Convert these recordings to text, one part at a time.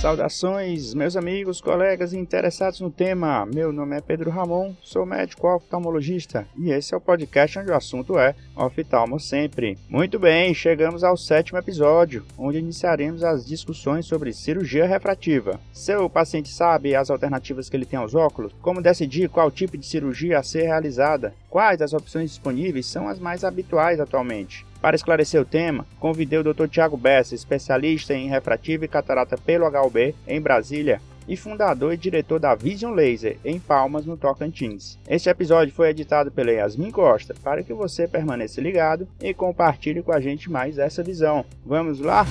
Saudações, meus amigos, colegas e interessados no tema. Meu nome é Pedro Ramon, sou médico oftalmologista e esse é o podcast onde o assunto é oftalmo sempre. Muito bem, chegamos ao sétimo episódio, onde iniciaremos as discussões sobre cirurgia refrativa. Seu paciente sabe as alternativas que ele tem aos óculos? Como decidir qual tipo de cirurgia a ser realizada? Quais as opções disponíveis são as mais habituais atualmente? Para esclarecer o tema, convidei o Dr. Tiago Bessa, especialista em refrativa e catarata pelo HUB em Brasília e fundador e diretor da Vision Laser em Palmas, no Tocantins. Este episódio foi editado pela Yasmin Costa para que você permaneça ligado e compartilhe com a gente mais essa visão. Vamos lá?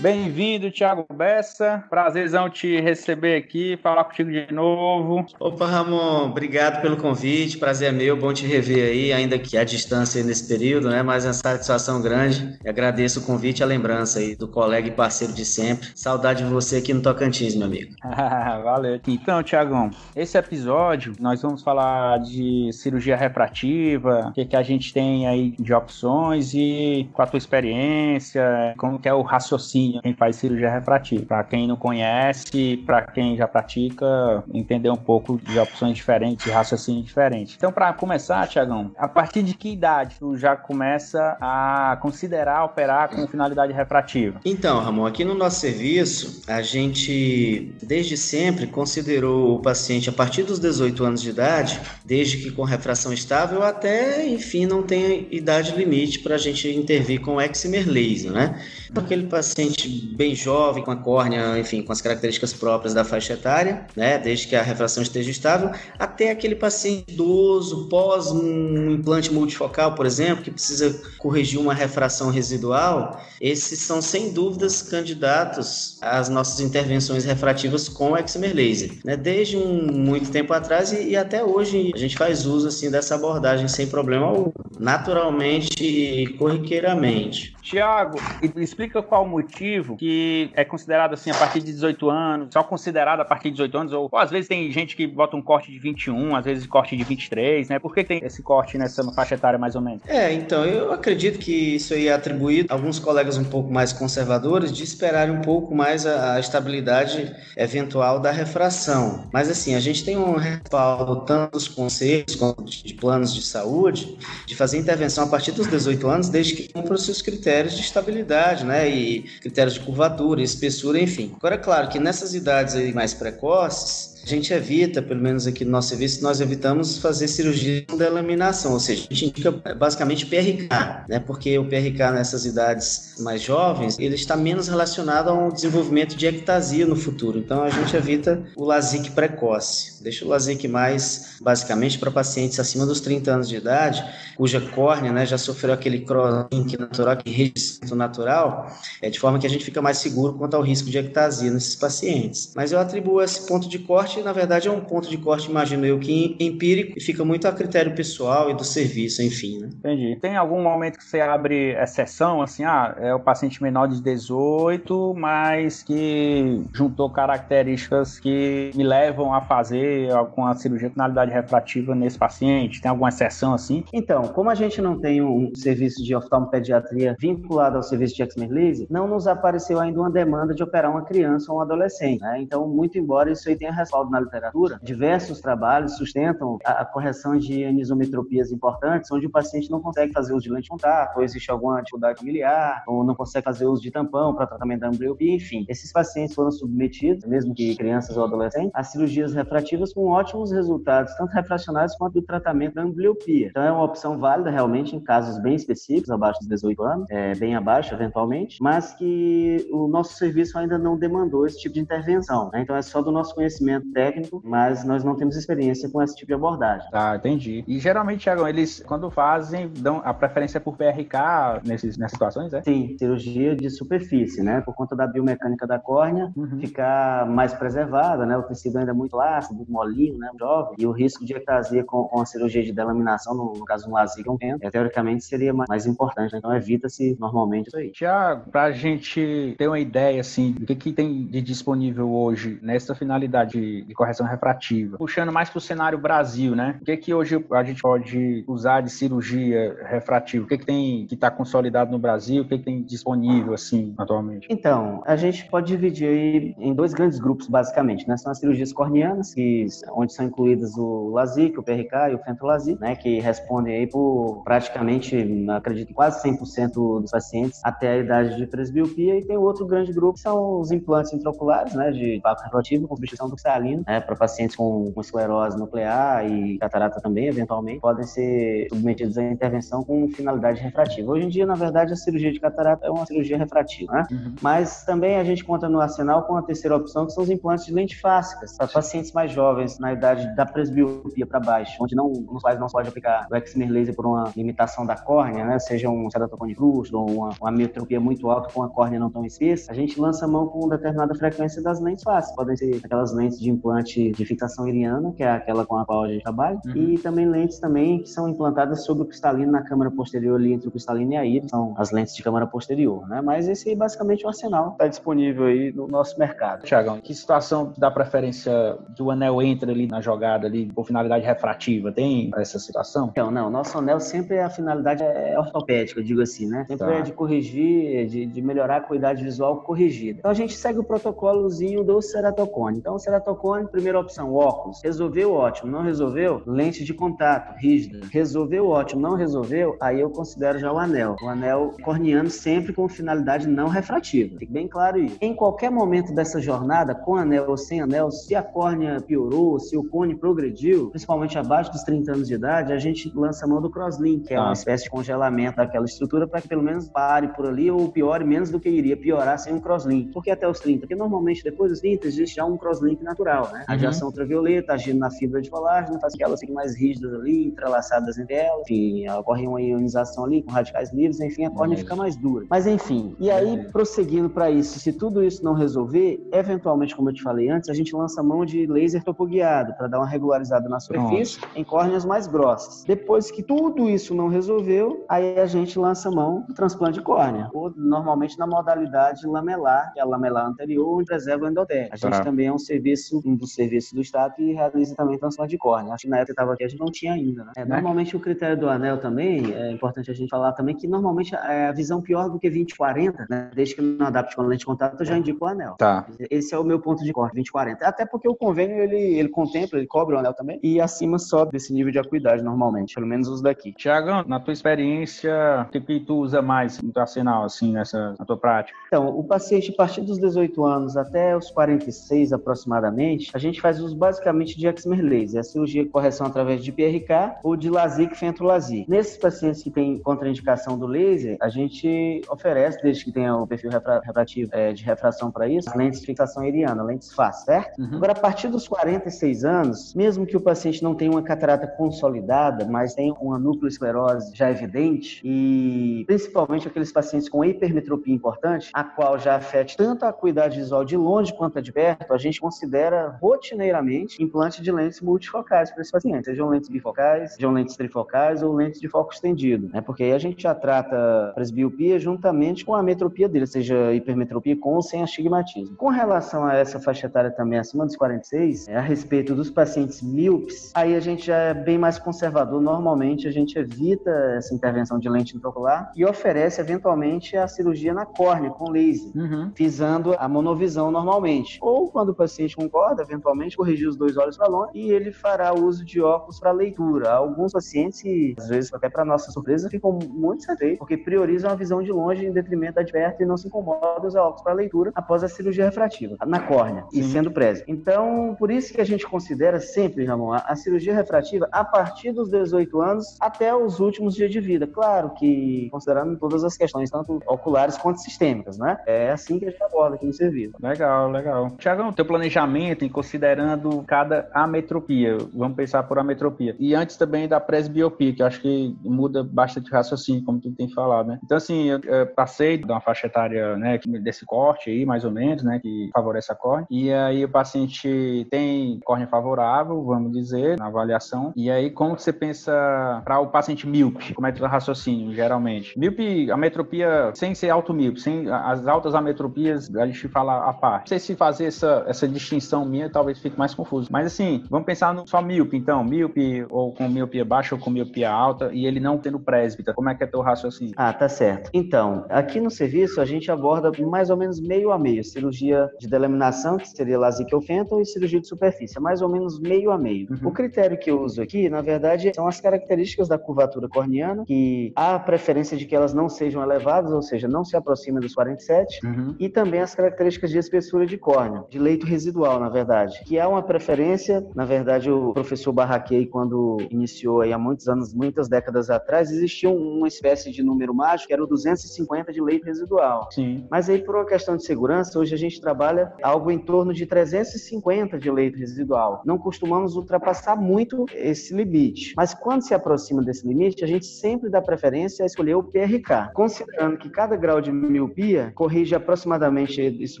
Bem-vindo, Thiago Bessa. Prazerzão te receber aqui, falar contigo de novo. Opa, Ramon, obrigado pelo convite. Prazer é meu, bom te rever aí, ainda que a distância nesse período, né? Mas é uma satisfação grande. E agradeço o convite e a lembrança aí do colega e parceiro de sempre. Saudade de você aqui no Tocantins, meu amigo. Valeu. Então, Tiagão, esse episódio nós vamos falar de cirurgia refrativa, o que, que a gente tem aí de opções e com a tua experiência, como que é o raciocínio quem faz cirurgia refrativa. Para quem não conhece, para quem já pratica, entender um pouco de opções diferentes, de raciocínio diferente. Então, para começar, Tiagão, a partir de que idade tu já começa a considerar operar com finalidade refrativa? Então, Ramon, aqui no nosso serviço, a gente desde sempre considerou o paciente a partir dos 18 anos de idade, desde que com refração estável até, enfim, não tem idade limite para a gente intervir com excimer laser, né? Aquele paciente bem jovem, com a córnea, enfim, com as características próprias da faixa etária, né, desde que a refração esteja estável, até aquele paciente idoso, pós um implante multifocal, por exemplo, que precisa corrigir uma refração residual, esses são sem dúvidas candidatos às nossas intervenções refrativas com excimer laser, né, desde um muito tempo atrás e, e até hoje a gente faz uso assim dessa abordagem sem problema algum, naturalmente e corriqueiramente. Tiago, explica qual o motivo que é considerado assim a partir de 18 anos, só considerado a partir de 18 anos, ou, ou às vezes tem gente que bota um corte de 21, às vezes corte de 23, né? Por que tem esse corte nessa faixa etária mais ou menos? É, então, eu acredito que isso aí é atribuído a alguns colegas um pouco mais conservadores de esperar um pouco mais a, a estabilidade eventual da refração. Mas assim, a gente tem um respaldo tanto dos conselhos quanto de planos de saúde de fazer intervenção a partir dos 18 anos, desde que cumpra os seus critérios de estabilidade, né? E critérios de curvatura, espessura, enfim. Agora, é claro que nessas idades aí mais precoces, a gente evita, pelo menos aqui no nosso serviço, nós evitamos fazer cirurgia de delaminação, ou seja, a gente indica basicamente PRK, né? Porque o PRK nessas idades mais jovens, ele está menos relacionado ao desenvolvimento de ectasia no futuro. Então a gente evita o LASIK precoce. Deixa o LASIK mais basicamente para pacientes acima dos 30 anos de idade, cuja córnea, né, já sofreu aquele crossing natural, que registro natural, é de forma que a gente fica mais seguro quanto ao risco de ectasia nesses pacientes. Mas eu atribuo esse ponto de corte corte, na verdade, é um ponto de corte, imagino eu, que empírico e fica muito a critério pessoal e do serviço, enfim, né? Entendi. Tem algum momento que você abre exceção, assim, ah, é o paciente menor de 18, mas que juntou características que me levam a fazer alguma cirurgia de finalidade refrativa nesse paciente? Tem alguma exceção assim? Então, como a gente não tem um serviço de oftalmopediatria vinculado ao serviço de X-Men Laser, não nos apareceu ainda uma demanda de operar uma criança ou um adolescente, né? Então, muito embora isso aí tenha respaldo na literatura, diversos trabalhos sustentam a, a correção de anisometropias importantes, onde o paciente não consegue fazer uso de lente de contato, ou existe alguma dificuldade familiar, ou não consegue fazer uso de tampão para tratamento da ambliopia, enfim. Esses pacientes foram submetidos, mesmo que crianças ou adolescentes, a cirurgias refrativas com ótimos resultados, tanto refracionais quanto do tratamento da ambliopia. Então é uma opção válida realmente em casos bem específicos, abaixo dos 18 anos, é, bem abaixo eventualmente, mas que o nosso serviço ainda não demandou esse tipo de intervenção. Né? Então é só do nosso conhecimento técnico, mas nós não temos experiência com esse tipo de abordagem. Tá, entendi. E geralmente, Thiago, eles, quando fazem, dão a preferência por PRK nesses, nessas situações, é? Sim, cirurgia de superfície, né? Por conta da biomecânica da córnea, uhum. ficar mais preservada, né? O tecido ainda é muito ácido, muito molinho, né? Jovem. E o risco de ectasia com, com a cirurgia de delaminação, no, no caso um LASIK, é, teoricamente seria mais, mais importante. Né? Então evita-se normalmente isso aí. Tiago, pra gente ter uma ideia, assim, do que, que tem de disponível hoje nessa finalidade de, correção refrativa. Puxando mais para o cenário Brasil, né? O que que hoje a gente pode usar de cirurgia refrativa? O que que tem que está consolidado no Brasil? O que que tem disponível, assim, atualmente? Então, a gente pode dividir em dois grandes grupos, basicamente, né? São as cirurgias corneanas, que, onde são incluídas o LASIK, o PRK e o FentoLASIK, né? Que respondem aí por praticamente, acredito, quase 100% dos pacientes até a idade de presbiopia. E tem outro grande grupo, que são os implantes intraoculares, né? De vácuo refrativo com substituição do cristalino, né? Para pacientes com, com esclerose nuclear e catarata também, eventualmente, podem ser submetidos à intervenção com finalidade refrativa. Hoje em dia, na verdade, a cirurgia de catarata é uma cirurgia refrativa, né? Uhum. Mas também a gente conta no arsenal com a terceira opção, que são os implantes de lente fásicas, para pacientes mais jovens, na idade da presbiopia para baixo, onde não, nos quais não se pode aplicar o excimer laser por uma limitação da córnea, né? Seja um ceratocone crústico ou uma, uma miotropia muito alta com a córnea não tão espessa, a gente lança a mão com determinada frequência das lentes fásicas. Podem ser aquelas lentes de implante de fixação iriana, que é aquela com a qual a gente trabalha, uhum. e também lentes também que são implantadas sobre o cristalino na câmara posterior ali entre o cristalino e a íris, são as lentes de câmara posterior, né? Mas esse é basicamente o arsenal está disponível aí no nosso mercado. Tiagão, que situação dá preferência que o anel entra ali na jogada ali com finalidade refrativa? Tem essa situação? Então, não, nosso anel sempre é a finalidade é ortopédica, digo assim, né? Sempre tá. é de corrigir, de, de melhorar a qualidade visual corrigida. Então a gente segue o protocolozinho do ceratocone. Então o ceratocone, primeira opção, óculos. Resolveu, ótimo. Não resolveu, lente de contato, rígida. Resolveu, ótimo. Não resolveu, aí eu considero já o anel. O anel corneano sempre com finalidade não refrativa. Fique bem claro isso. Em qualquer momento dessa jornada, com anel ou sem anel, se a córnea piorou, se o cone progrediu, principalmente abaixo dos 30 anos de idade, a gente lança a mão do crosslink, que é uma ah. espécie de congelamento daquela estrutura para que pelo menos pare por ali ou piore menos do que iria piorar sem um crosslink. Por que até os 30? Porque normalmente depois dos 30 existe já um crosslink natural, né? Uhum. Radiação ultravioleta agindo na fibra de colágeno, faz que elas fiquem mais rígidas ali, entrelaçadas entre elas, enfim, ocorre uma ionização ali com radicais livres, enfim, a córnea fica mais dura. Mas enfim, e aí prosseguindo para isso, se tudo isso não resolver, eventualmente, como eu te falei antes, a gente lança mão de laser topoguiado para dar uma regularizada na superfície em córneas mais grossas. Depois que tudo isso não resolveu, aí a gente lança mão do transplante de córnea, ou normalmente na modalidade lamelar, que é a lamelar anterior, onde preserva o endotélio. A gente tá. também é um serviço, dos serviços do Estado que realiza também transplante de córnea. Acho que na época que estava aqui a gente não tinha ainda, né? É, normalmente o critério do anel também, é importante a gente falar também que normalmente é a visão pior do que 20-40, né? Desde que não adapte com a lente de contato, eu já indico o anel. Tá. Esse é o meu ponto de corte, 20-40. Até porque o convênio, ele, ele contempla, ele cobre o anel também, e acima só desse nível de acuidade normalmente, pelo menos os daqui. Tiagão, na tua experiência, o que, que tu usa mais no teu arsenal, assim, nessa, na tua prática? Então, o paciente, a partir dos 18 anos até os 46 aproximadamente, a gente faz uso basicamente de excimer laser, a cirurgia de correção através de PRK ou de LASIK fentolasic. Nesses pacientes que têm contraindicação do laser, a gente oferece, desde que tenha o perfil refrativo é, de refração para isso, lentes de fixação iriana, lentes FAS, certo? Uhum. Agora, a partir dos 46 anos, mesmo que o paciente não tenha uma catarata consolidada, mas tenha uma nucleosclerose já evidente, e principalmente aqueles pacientes com hipermetropia importante, a qual já afete tanto a acuidade visual de longe quanto a de perto, a gente considera rotineiramente implante de lentes multifocais para esse paciente, sejam lentes bifocais, sejam lentes trifocais ou lentes de foco estendido, né? Porque aí a gente já trata presbiopia juntamente com a metropia dele, seja hipermetropia com ou sem astigmatismo. Com relação a essa faixa etária também acima dos 46, é, a respeito dos pacientes míopes, aí a gente já é bem mais conservador. Normalmente a gente evita essa intervenção de lente intraocular e oferece eventualmente a cirurgia na córnea com laser, uhum. visando a monovisão normalmente. Ou quando o paciente concorda, eventualmente corrigir os dois olhos para longe e ele fará uso de óculos para leitura. Alguns pacientes, às vezes até para nossa surpresa, ficam muito satisfeitos porque priorizam a visão de longe em detrimento da de perto e não se incomodam usar óculos para leitura após a cirurgia refrativa na córnea Sim. e sendo presa. Então, por isso que a gente considera sempre, Ramon, a, a cirurgia refrativa a partir dos 18 anos até os últimos dias de vida. Claro que considerando todas as questões, tanto oculares quanto sistêmicas, né? É assim que a gente aborda aqui no serviço. Legal, legal. Tiagão, teu planejamento considerando cada ametropia, vamos pensar por ametropia. E antes também da presbiopia, que eu acho que muda bastante raciocínio, como tu tem falado, né? Então, assim, eu, eu passei de uma faixa etária, né, desse corte aí, mais ou menos, né, que favorece a córnea. E aí o paciente tem córnea favorável, vamos dizer, na avaliação. E aí, como que você pensa para o paciente míope? Como é que é o raciocínio, geralmente? Míope, ametropia sem ser alto míope, sem as altas ametropias, a gente fala a parte. Não sei se fazer essa, essa distinção minha, talvez fique mais confuso. Mas assim, vamos pensar no só míope, então, míope ou com miopia baixa ou com miopia alta e ele não tendo presbita. Como é que é teu raciocínio? Ah, tá certo. Então, aqui no serviço a gente aborda mais ou menos meio a meio, cirurgia de delaminação, que seria LASIK ou Fenton, e cirurgia de superfície, mais ou menos meio a meio. Uhum. O critério que eu uso aqui, na verdade, são as características da curvatura corneana, que há a preferência de que elas não sejam elevadas, ou seja, não se aproximem dos 47, uhum. e também as características de espessura de córnea, de leito residual, na verdade, que há uma preferência, na verdade, o professor Barraquei, quando iniciou aí há muitos anos, muitas décadas atrás, existia uma espécie de número mágico, que era o 250 de leito residual. Sim. Mas aí, por uma questão de segurança, hoje a gente trabalha algo em torno de 350 de leito residual. Não costumamos ultrapassar muito esse limite. Mas quando se aproxima desse limite, a gente sempre dá preferência a escolher o PRK, considerando que cada grau de miopia corrige aproximadamente, isso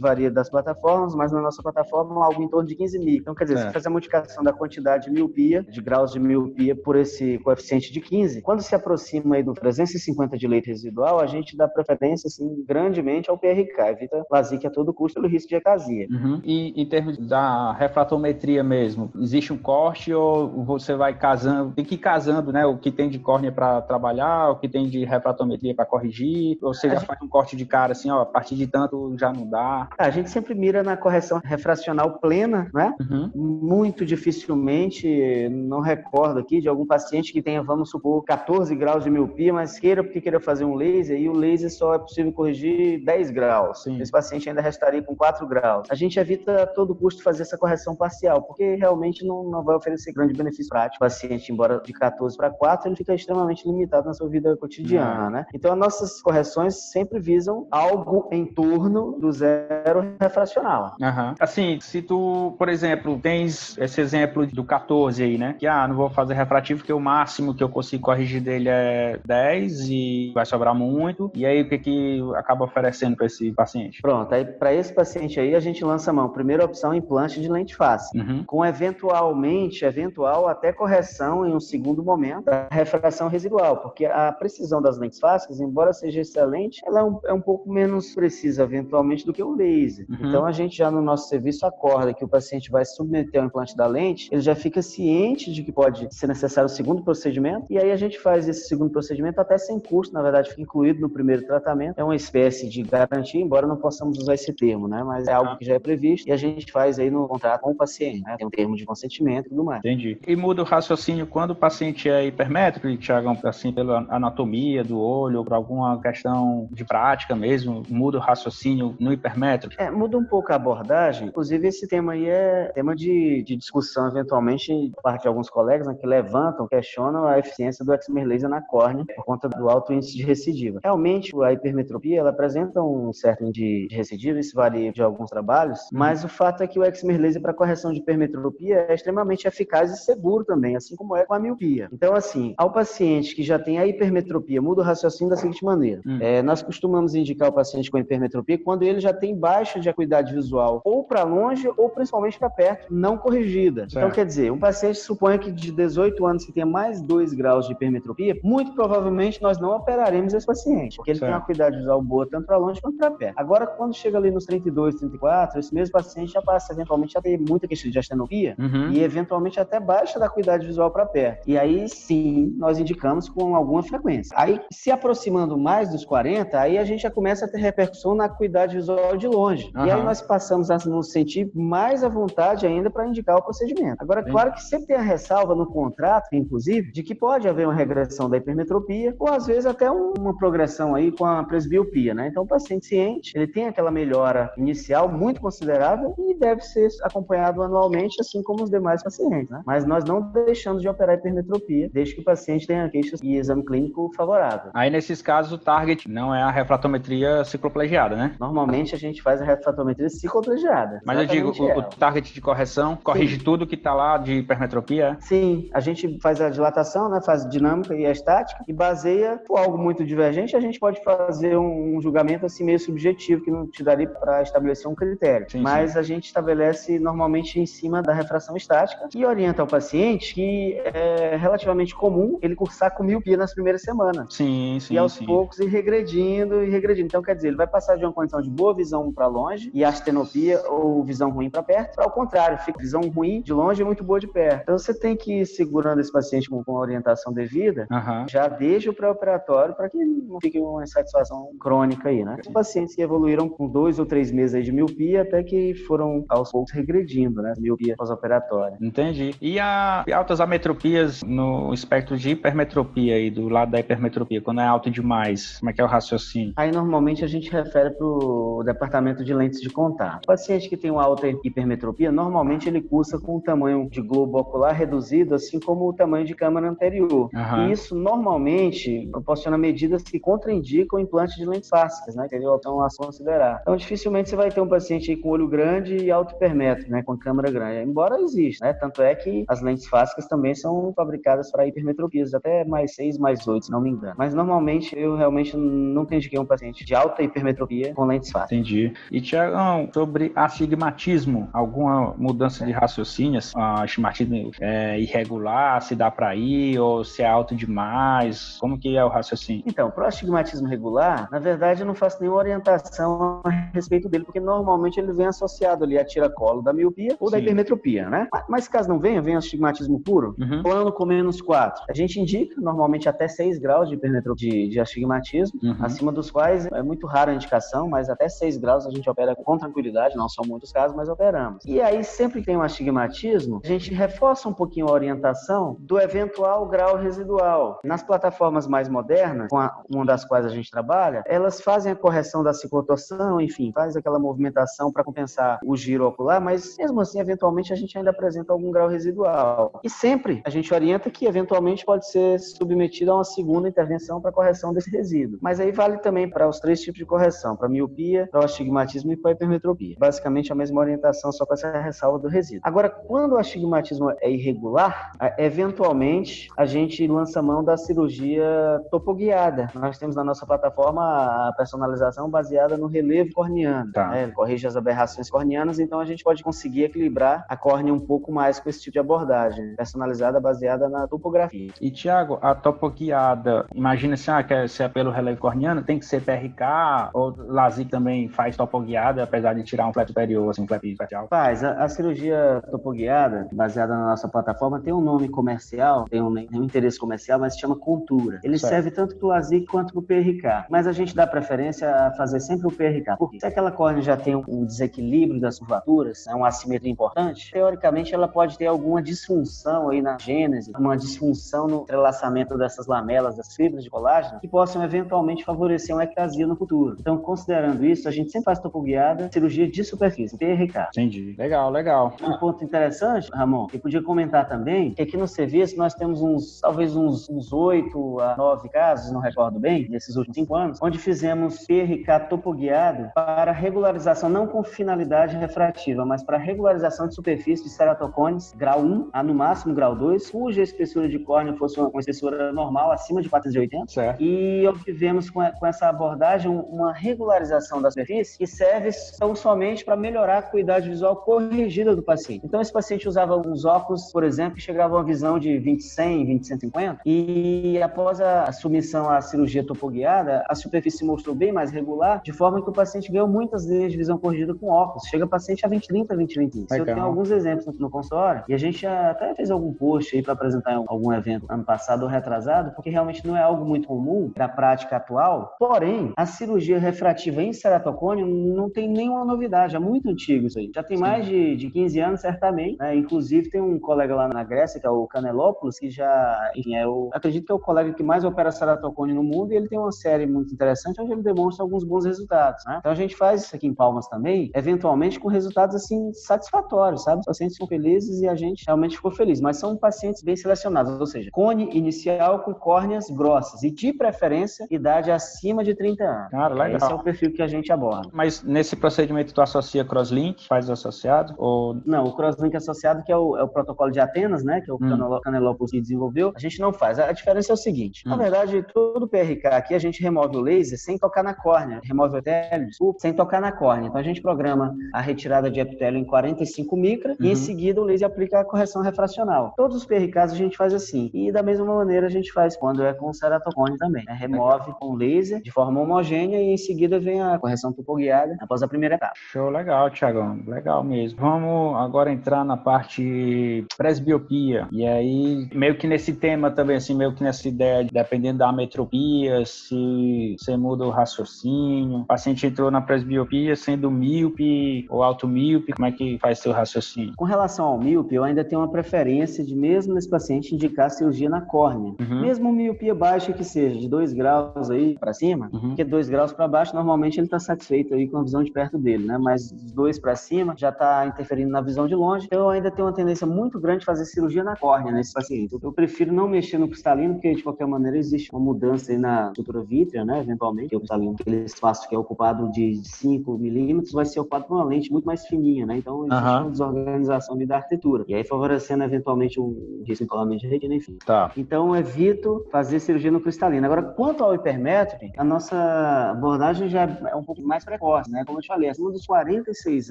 varia das plataformas, mas na nossa plataforma algo em torno de 15 mil. Então, quer dizer, é. se fazer a multiplicação da quantidade de miopia, de graus de miopia por esse coeficiente de 15, quando se aproxima aí do 350 de leito residual, a gente dá preferência, assim, grandemente ao PRK, evita LASIK a todo custo pelo risco de acasia. Uhum. E em termos da refratometria mesmo, existe um corte ou você vai casando, tem que ir casando, né, o que tem de córnea para trabalhar, o que tem de refratometria para corrigir, ou você já gente... faz um corte de cara assim, ó, a partir de tanto já não dá? A gente sempre mira na correção refracional plena, né? Uhum. Muito dificilmente, não recordo aqui de algum paciente que tenha, vamos supor, 14 graus de miopia, mas queira porque queira fazer um laser e o laser só é possível corrigir 10 graus. Sim. Esse paciente ainda restaria com 4 graus. A gente evita a todo custo fazer essa correção parcial, porque realmente não, não vai oferecer grande benefício prático. O paciente, embora de 14 para 4, ele fica extremamente limitado na sua vida cotidiana, uhum. né? Então, as nossas correções sempre visam algo em torno do zero refracional. Uhum. Assim, se tu, por exemplo, tens esse exemplo do 14 aí, né? Que, ah, não vou fazer refrativo porque o máximo que eu consigo corrigir dele é 10 e vai sobrar muito. E aí, o que que acaba oferecendo para esse paciente? Pronto, aí para esse paciente aí, a gente lança a mão. Primeira opção, implante de lente face. Uhum. Com eventualmente, eventual até correção em um segundo momento da refração residual, porque a precisão das lentes fásicas, embora seja excelente, ela é um, é um pouco menos precisa eventualmente do que o laser. Uhum. Então a gente já no nosso serviço acorda que o paciente vai submeter ao implante da lente, ele já fica ciente de que pode ser necessário o segundo procedimento, e aí a gente faz esse segundo procedimento até sem custo, na verdade fica incluído no primeiro tratamento. É uma espécie de garantia, embora não possamos usar esse termo, né? Mas é algo que já é previsto e a gente faz aí no contrato com o paciente, né? Tem um termo de consentimento e tudo mais. Entendi. E muda o raciocínio quando o paciente é hipermétrico, Thiago, assim, pela anatomia do olho, por alguma questão de prática mesmo, muda o raciocínio no hipermétrico? É, muda um pouco a abordagem. Inclusive, esse tema aí é tema de, de discussão, eventualmente, por parte de alguns colegas, né, que levantam, questionam a eficiência do excimer laser na córnea por conta do alto índice de recidiva. Realmente, a hipermetropia, ela apresenta um certo índice de recidiva, isso varia de alguns trabalhos, mas o fato é que o excimer laser para correção de hipermetropia é extremamente eficaz e seguro também, assim como é com a miopia. Então, assim, ao paciente que já tem a hipermetropia, muda o raciocínio da seguinte maneira. Hum. É, nós costumamos indicar o paciente com hipermetropia quando ele já tem baixa de acuidade visual, ou para longe, ou principalmente para perto, não corrigida. Então, certo. Então, quer dizer, um paciente suponha que de 18 anos que tenha mais 2 graus de hipermetropia, muito provavelmente nós não operaremos esse paciente, porque ele certo. tem uma acuidade visual boa tanto para longe quanto para perto. Agora, quando chega ali nos 32, 34, esse mesmo paciente já passa eventualmente a ter muita questão de astenopia uhum. e eventualmente até baixa da acuidade visual para perto. E aí sim, nós indicamos com alguma frequência. Aí, se aproximando mais dos 40, aí a gente já começa a ter repercussão na acuidade visual de longe. Uhum. E aí nós passamos a nos sentir mais à vontade ainda para indicar o procedimento. Agora, Sim. claro que sempre tem a ressalva no contrato, inclusive, de que pode haver uma regressão da hipermetropia ou às vezes até uma progressão aí com a presbiopia, né? Então, o paciente ciente, ele tem aquela melhora inicial muito considerável e deve ser acompanhado anualmente, assim como os demais pacientes, né? Mas nós não deixamos de operar a hipermetropia, desde que o paciente tenha queixas e exame clínico favorável. Aí, nesses casos, o target não é a refratometria cicloplegiada, né? Normalmente, a gente faz a refratometria cicloplegiada. Mas eu digo, o, o, target de correção corrige Sim. tudo que está lá de hipermetropia? Sim, a gente faz a dilatação, né? Faz a dinâmica e a estática e baseia por algo muito divergente, a gente pode fazer um, um julgamento assim meio subjetivo que não te daria para estabelecer um critério. Sim, Mas sim. a gente estabelece normalmente em cima da refração estática e orienta o paciente que é relativamente comum ele cursar com miopia nas primeiras semanas. Sim, sim. E aos sim. poucos ir regredindo e regredindo. Então, quer dizer, ele vai passar de uma condição de boa visão para longe e astenopia ou visão ruim para perto, para o contrário, fica visão ruim de longe e muito boa de perto. Então você tem que ir segurando esse paciente com, com a orientação devida, uhum. já desde o pré-operatório, para que não fique uma insatisfação crônica aí, né? Tem pacientes que evoluíram com dois ou três meses de miopia até que foram aos poucos regredindo, né? Miopia pós-operatória. Entendi. E a altas ametropias no espectro de hipermetropia aí, do lado da hipermetropia, quando é alto demais, como é que é o raciocínio? Aí normalmente a gente refere para o departamento de lentes de contato. O paciente que tem uma alta hipermetropia, normalmente ele cursa com o tamanho de globo ocular reduzido, assim como o tamanho de câmera anterior. Uhum. E isso normalmente proporciona medidas que contraindicam o implante de lentes fásicas, né? Entendeu? Então, a considerar. Então, dificilmente você vai ter um paciente com olho grande e alto hipermétrico, né? Com câmera grande. Embora exista, né? Tanto é que as lentes fásicas também são fabricadas para hipermetropias, até mais 6, mais 8, se não me engano. Mas normalmente eu realmente nunca indiquei um paciente de alta hipermetropia com lentes fásicas. Entendi. E Tiagão, sobre astigmatismo, alguma mudança de raciocínio? Ah, astigmatismo é irregular, se dá para ir ou se é alto demais? Como que é o raciocínio? Então, para o astigmatismo regular, na verdade eu não faço nenhuma orientação a respeito dele, porque normalmente ele vem associado ali a tiracolo da miopia ou Sim. da hipermetropia, né? Mas caso não venha, vem astigmatismo puro, uhum. plano com menos 4. A gente indica normalmente até 6 graus de hipermetropia, de, de astigmatismo, uhum. acima dos quais é muito rara a indicação, mas até 6 graus a gente opera com tranquilidade, não são muitos casos, mas operamos. E aí, sempre que tem um astigmatismo, a gente reforça um pouquinho a orientação do eventual grau residual. Nas plataformas mais modernas, com a, uma das quais a gente trabalha, elas fazem a correção da ciclotorção, enfim, faz aquela movimentação para compensar o giro ocular, mas mesmo assim, eventualmente, a gente ainda apresenta algum grau residual. E sempre a gente orienta que, eventualmente, pode ser submetido a uma segunda intervenção para correção desse resíduo. Mas aí vale também para os três tipos de correção, para miopia, para o astigmatismo e para a hipermetropia. Basicamente a mesma orientação, só com essa ressalva do resíduo. Agora, quando o astigmatismo é irregular, eventualmente a gente lança mão da cirurgia topoguiada. Nós temos na nossa plataforma a personalização baseada no relevo corneano. Tá. Né? Corrige as aberrações corneanas, então a gente pode conseguir equilibrar a córnea um pouco mais com esse tipo de abordagem, personalizada baseada na topografia. E, Tiago, a topoguiada, imagina se, ah, quer ser pelo relevo corneano, tem que ser PRK ou LASIK também faz topoguiada, apesar de tirar um flap superior, assim, um flap vertical? Faz. A, a cirurgia topoguiada, baseada na nossa plataforma, tem um nome comercial, tem um, tem um interesse comercial, mas se chama Contura. Ele certo. serve tanto para o LASIK quanto para o PRK. Mas a gente dá preferência a fazer sempre o PRK. Porque se aquela córnea já tem um desequilíbrio das curvaturas, é uma assimetria importante, teoricamente ela pode ter alguma disfunção aí na gênese, uma disfunção no entrelaçamento dessas lamelas, das fibras de colágeno, que possam eventualmente favorecer uma ectasia no futuro. Então, considerando isso, a gente sempre faz topoguiada, cirurgia de superfície, PRK. Entendi. Legal, legal. Um ponto interessante, Ramon, que podia comentar também, que aqui no serviço nós temos uns, talvez uns, uns 8 a 9 casos, não recordo bem, nesses últimos 5 anos, onde fizemos PRK topoguiado para regularização, não com finalidade refrativa, mas para regularização de superfície de ceratocones, grau 1 a no máximo grau 2, cuja espessura de córnea fosse uma, uma espessura normal, acima de 480. Certo. E obtivemos com, com essa abordagem uma regularização da superfície que serve tão somente para melhorar a cuidade visual corrigida do paciente. Então, esse paciente usava uns óculos, por exemplo, que chegavam a visão de 20/100, 20/150, e após a submissão à cirurgia topoguiada, a superfície se mostrou bem mais regular, de forma que o paciente ganhou muitas linhas de visão corrigida com óculos. Chega paciente a 20/30, 20/20. Eu tenho alguns exemplos no consultório, e a gente até fez algum post aí para apresentar em algum evento ano passado ou retrasado, porque realmente não é algo muito comum da prática atual. Porém, a cirurgia refrativa em ceratocônio não tem nenhuma novidade, é muito antigo isso aí. Já tem Sim. mais de, de 15 anos, certamente. Né? Inclusive, tem um colega lá na Grécia, que é o Canelopoulos, que já, enfim, é o, acredito que é o colega que mais opera ceratocônio no mundo, e ele tem uma série muito interessante onde ele demonstra alguns bons resultados. Né? Então, a gente faz isso aqui em Palmas também, eventualmente com resultados, assim, satisfatórios, sabe? Os pacientes ficam felizes e a gente realmente ficou feliz. Mas são pacientes bem selecionados, ou seja, cone inicial com córneas grossas e, de preferência, idade acima de 30 anos. Cara, legal. Esse é o perfil que a gente aborda. Mas nesse procedimento tu associa crosslink, faz associado? Ou... Não, o crosslink associado, que é o, é o protocolo de Atenas, né? Que é o hum. Canelopoulos que desenvolveu, a gente não faz. A diferença é o seguinte: hum. na verdade, todo PRK aqui a gente remove o laser sem tocar na córnea, remove o epitélio, desculpa, sem tocar na córnea. Então a gente programa a retirada de epitélio em 45 micra uhum. e em uhum. seguida o laser aplica a correção refracional. Todos os PRKs a gente faz assim. E da mesma maneira a gente faz quando é com ceratocone também. Né? Remove com laser de forma homogênea e em seguida vem a correção topoguiada após a primeira etapa. Show, legal, Thiagão. Legal mesmo. Vamos agora entrar na parte presbiopia. E aí, meio que nesse tema também, assim, meio que nessa ideia, dependendo da metropia, se você muda o raciocínio. O paciente entrou na presbiopia sendo míope ou alto míope, como é que faz seu raciocínio? Com relação ao míope, eu ainda tenho uma preferência de, mesmo nesse paciente, indicar cirurgia na córnea. Uhum. Mesmo miopia baixa que seja, de 2 graus aí para cima, uhum. porque 2 graus para baixo, normalmente ele está satisfeito aí com a visão de perto dele, né? Mas dos 2 para cima já está interferindo na visão de longe. Então eu ainda tenho uma tendência muito grande de fazer cirurgia na córnea nesse paciente. Eu prefiro não mexer no cristalino, porque de qualquer maneira existe uma mudança aí na estrutura vítrea, né? Eventualmente, o cristalino, aquele espaço que é ocupado de 5 milímetros, vai ser ocupado por uma lente muito mais fininha, né? Então existe uhum. uma desorganização da arquitetura. E aí favorecendo eventualmente um desvinculamento de retina, enfim. Tá. Então evito fazer cirurgia no cristalino. Agora, quanto ao hipermétropes, a nossa abordagem já é um pouco mais precoce, né? Como eu te falei, acima dos 46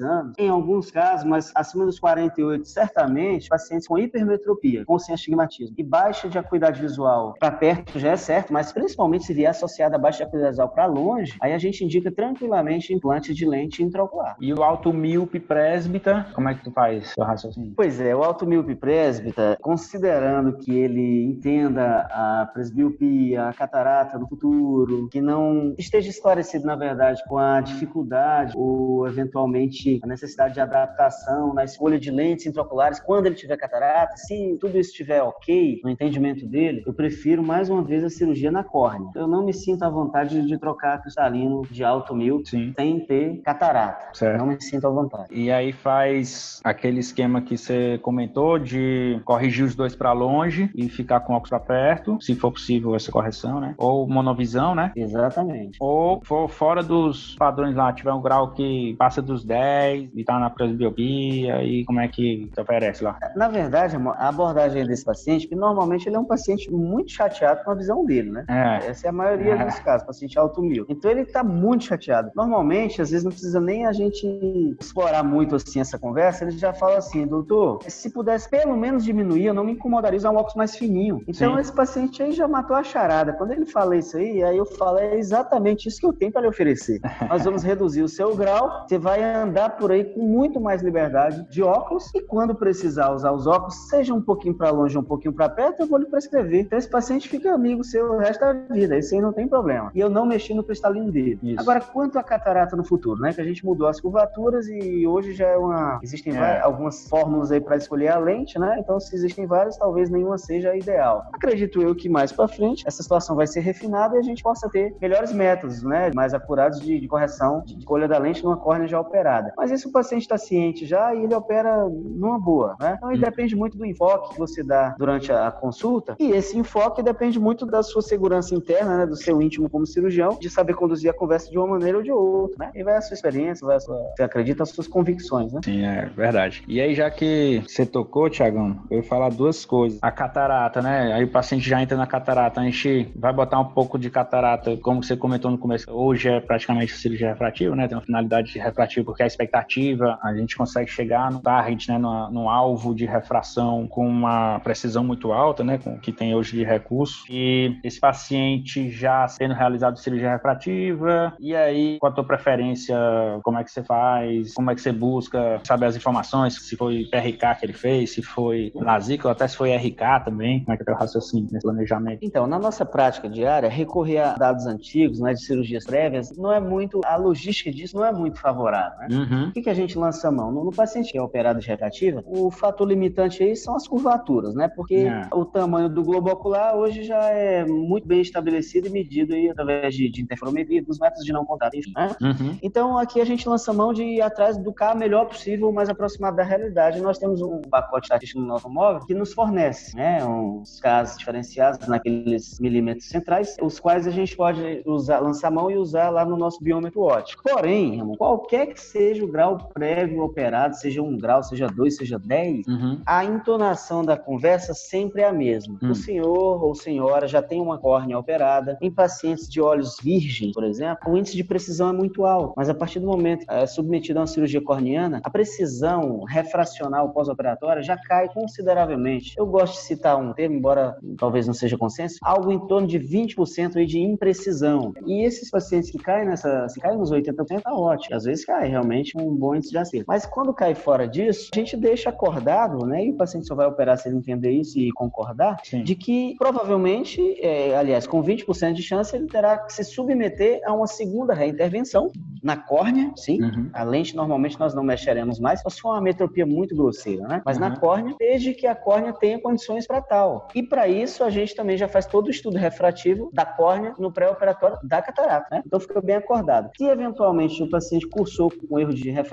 anos, em alguns casos, mas acima dos 48, certamente, pacientes com hipermetropia, com sem astigmatismo e baixa de acuidade visual para perto já é certo, mas principalmente se vier associada a baixa de acuidade visual para longe, aí a gente indica tranquilamente implante de lente intraocular. E o alto míope presbita, como é que tu faz seu raciocínio? Pois é, o alto míope presbita, considerando que ele entenda a presbiopia, a catarata no futuro, que não esteja esclarecido, na verdade, com a dificuldade ou eventualmente a necessidade de adaptação na escolha de lentes intraoculares quando ele tiver catarata, se tudo isso estiver ok no entendimento dele, eu prefiro mais uma vez a cirurgia na córnea. Eu não me sinto à vontade de trocar cristalino de alto mil Sim. sem ter catarata. Certo. Não me sinto à vontade. E aí faz aquele esquema que você comentou de corrigir os dois para longe e ficar com o óculos para perto, se for possível essa correção, né? Ou monovisão, né? Exatamente. Ou for fora dos padrões lá, tiver um grau que passa dos 10 e tá na presbiopia, e como é que te oferece lá? Na verdade, a abordagem desse paciente, que normalmente ele é um paciente muito chateado com a visão dele, né? É. Essa é a maioria é. dos casos, paciente alto mil. Então ele tá muito chateado. Normalmente, às vezes não precisa nem a gente explorar muito assim essa conversa, ele já fala assim, doutor, se pudesse pelo menos diminuir, eu não me incomodaria usar um óculos mais fininho. Então Sim. esse paciente aí já matou a charada. Quando ele fala isso aí, aí eu falo, é exatamente isso que eu tenho para lhe oferecer. Nós vamos reduzir o seu grau, você vai andar por aí com muito mais liberdade de óculos e quando precisar usar os óculos, seja um pouquinho para longe, um pouquinho para perto, eu vou lhe prescrever. Então esse paciente fica amigo seu o resto da vida, isso aí não tem problema. E eu não mexi no cristalino dele. Isso. Agora, quanto à catarata no futuro, né? Que a gente mudou as curvaturas e hoje já é uma. Existem é. várias, algumas fórmulas aí para escolher a lente, né? Então, se existem várias, talvez nenhuma seja ideal. Acredito eu que mais para frente essa situação vai ser refinada e a gente possa ter melhores métodos, né? Mais apurados de, de correção de escolha da lente numa córnea já operada. Mas isso o paciente está ciente já e ele opera numa boa, né? Então, ele hum. depende muito do enfoque que você dá durante a consulta e esse enfoque depende muito da sua segurança interna, né? Do seu íntimo como cirurgião, de saber conduzir a conversa de uma maneira ou de outra, né? E vai a sua experiência, vai a sua, você acredita as suas convicções, né? Sim, é verdade. E aí, já que você tocou, Tiagão, eu ia falar duas coisas. A catarata, né? Aí o paciente já entra na catarata, a gente vai botar um pouco de catarata, como você comentou no começo, hoje é praticamente cirurgia refrativa, né? Tem uma finalidade de refrativa porque a expectativa, a gente consegue chegar no target, né? No, no alvo de refração com uma precisão muito alta, né? Com o que tem hoje de recurso. E esse paciente já tendo realizado cirurgia refrativa, e aí, qual a tua preferência? Como é que você faz? Como é que você busca saber as informações? Se foi PRK que ele fez, se foi LASIK ou até se foi RK também? Como é que é o raciocínio nesse planejamento? Então, na nossa prática diária, recorrer a dados antigos, né, de cirurgias prévias, não é muito, a logística disso não é muito favorável. Né? Uhum. O que, que a gente lança a mão? No, no paciente que é operado de refrativa, o fator limitante aí são as curvaturas, né? Porque é. o tamanho do globo ocular hoje já é muito bem estabelecido e medido aí através de, de interferometria, dos métodos de não contato, enfim. Né? Uhum. Então, aqui a gente lança a mão de ir atrás do carro melhor possível, mais aproximado da realidade. Nós temos um pacote estatístico no automóvel que nos fornece, né, uns casos diferenciados naqueles milímetros centrais, os quais a gente pode usar, lançar a mão e usar lá no nosso biômetro óptico. Porém, qualquer que seja o grau prévio operado, seja um grau, seja dois, seja dez, uhum. a entonação da conversa sempre é a mesma. Uhum. O senhor ou senhora já tem uma córnea operada. Em pacientes de olhos virgens, por exemplo, o índice de precisão é muito alto, mas a partir do momento é submetido a uma cirurgia corneana, a precisão refracional pós-operatória já cai consideravelmente. Eu gosto de citar um termo, embora talvez não seja consenso, algo em torno de 20% de imprecisão. E esses pacientes que caem nessa, se caem nos 80%, tá ótimo. Às vezes cai realmente um bom índice de acerto. Mas quando cai fora disso, a gente deixa acordado, né? E o paciente só vai operar se ele entender isso e concordar, Sim. de que provavelmente, é, aliás, com 20% de chance, ele terá que se submeter a uma segunda reintervenção na córnea, sim. Uhum. A lente normalmente nós não mexeremos mais, só se for uma metropia muito grosseira, né? Mas uhum. na córnea, desde que a córnea tenha condições para tal. E para isso a gente também já faz todo o estudo refrativo da córnea no pré-operatório da catarata, né? Então fica bem acordado. Se eventualmente o paciente cursou com erro de refração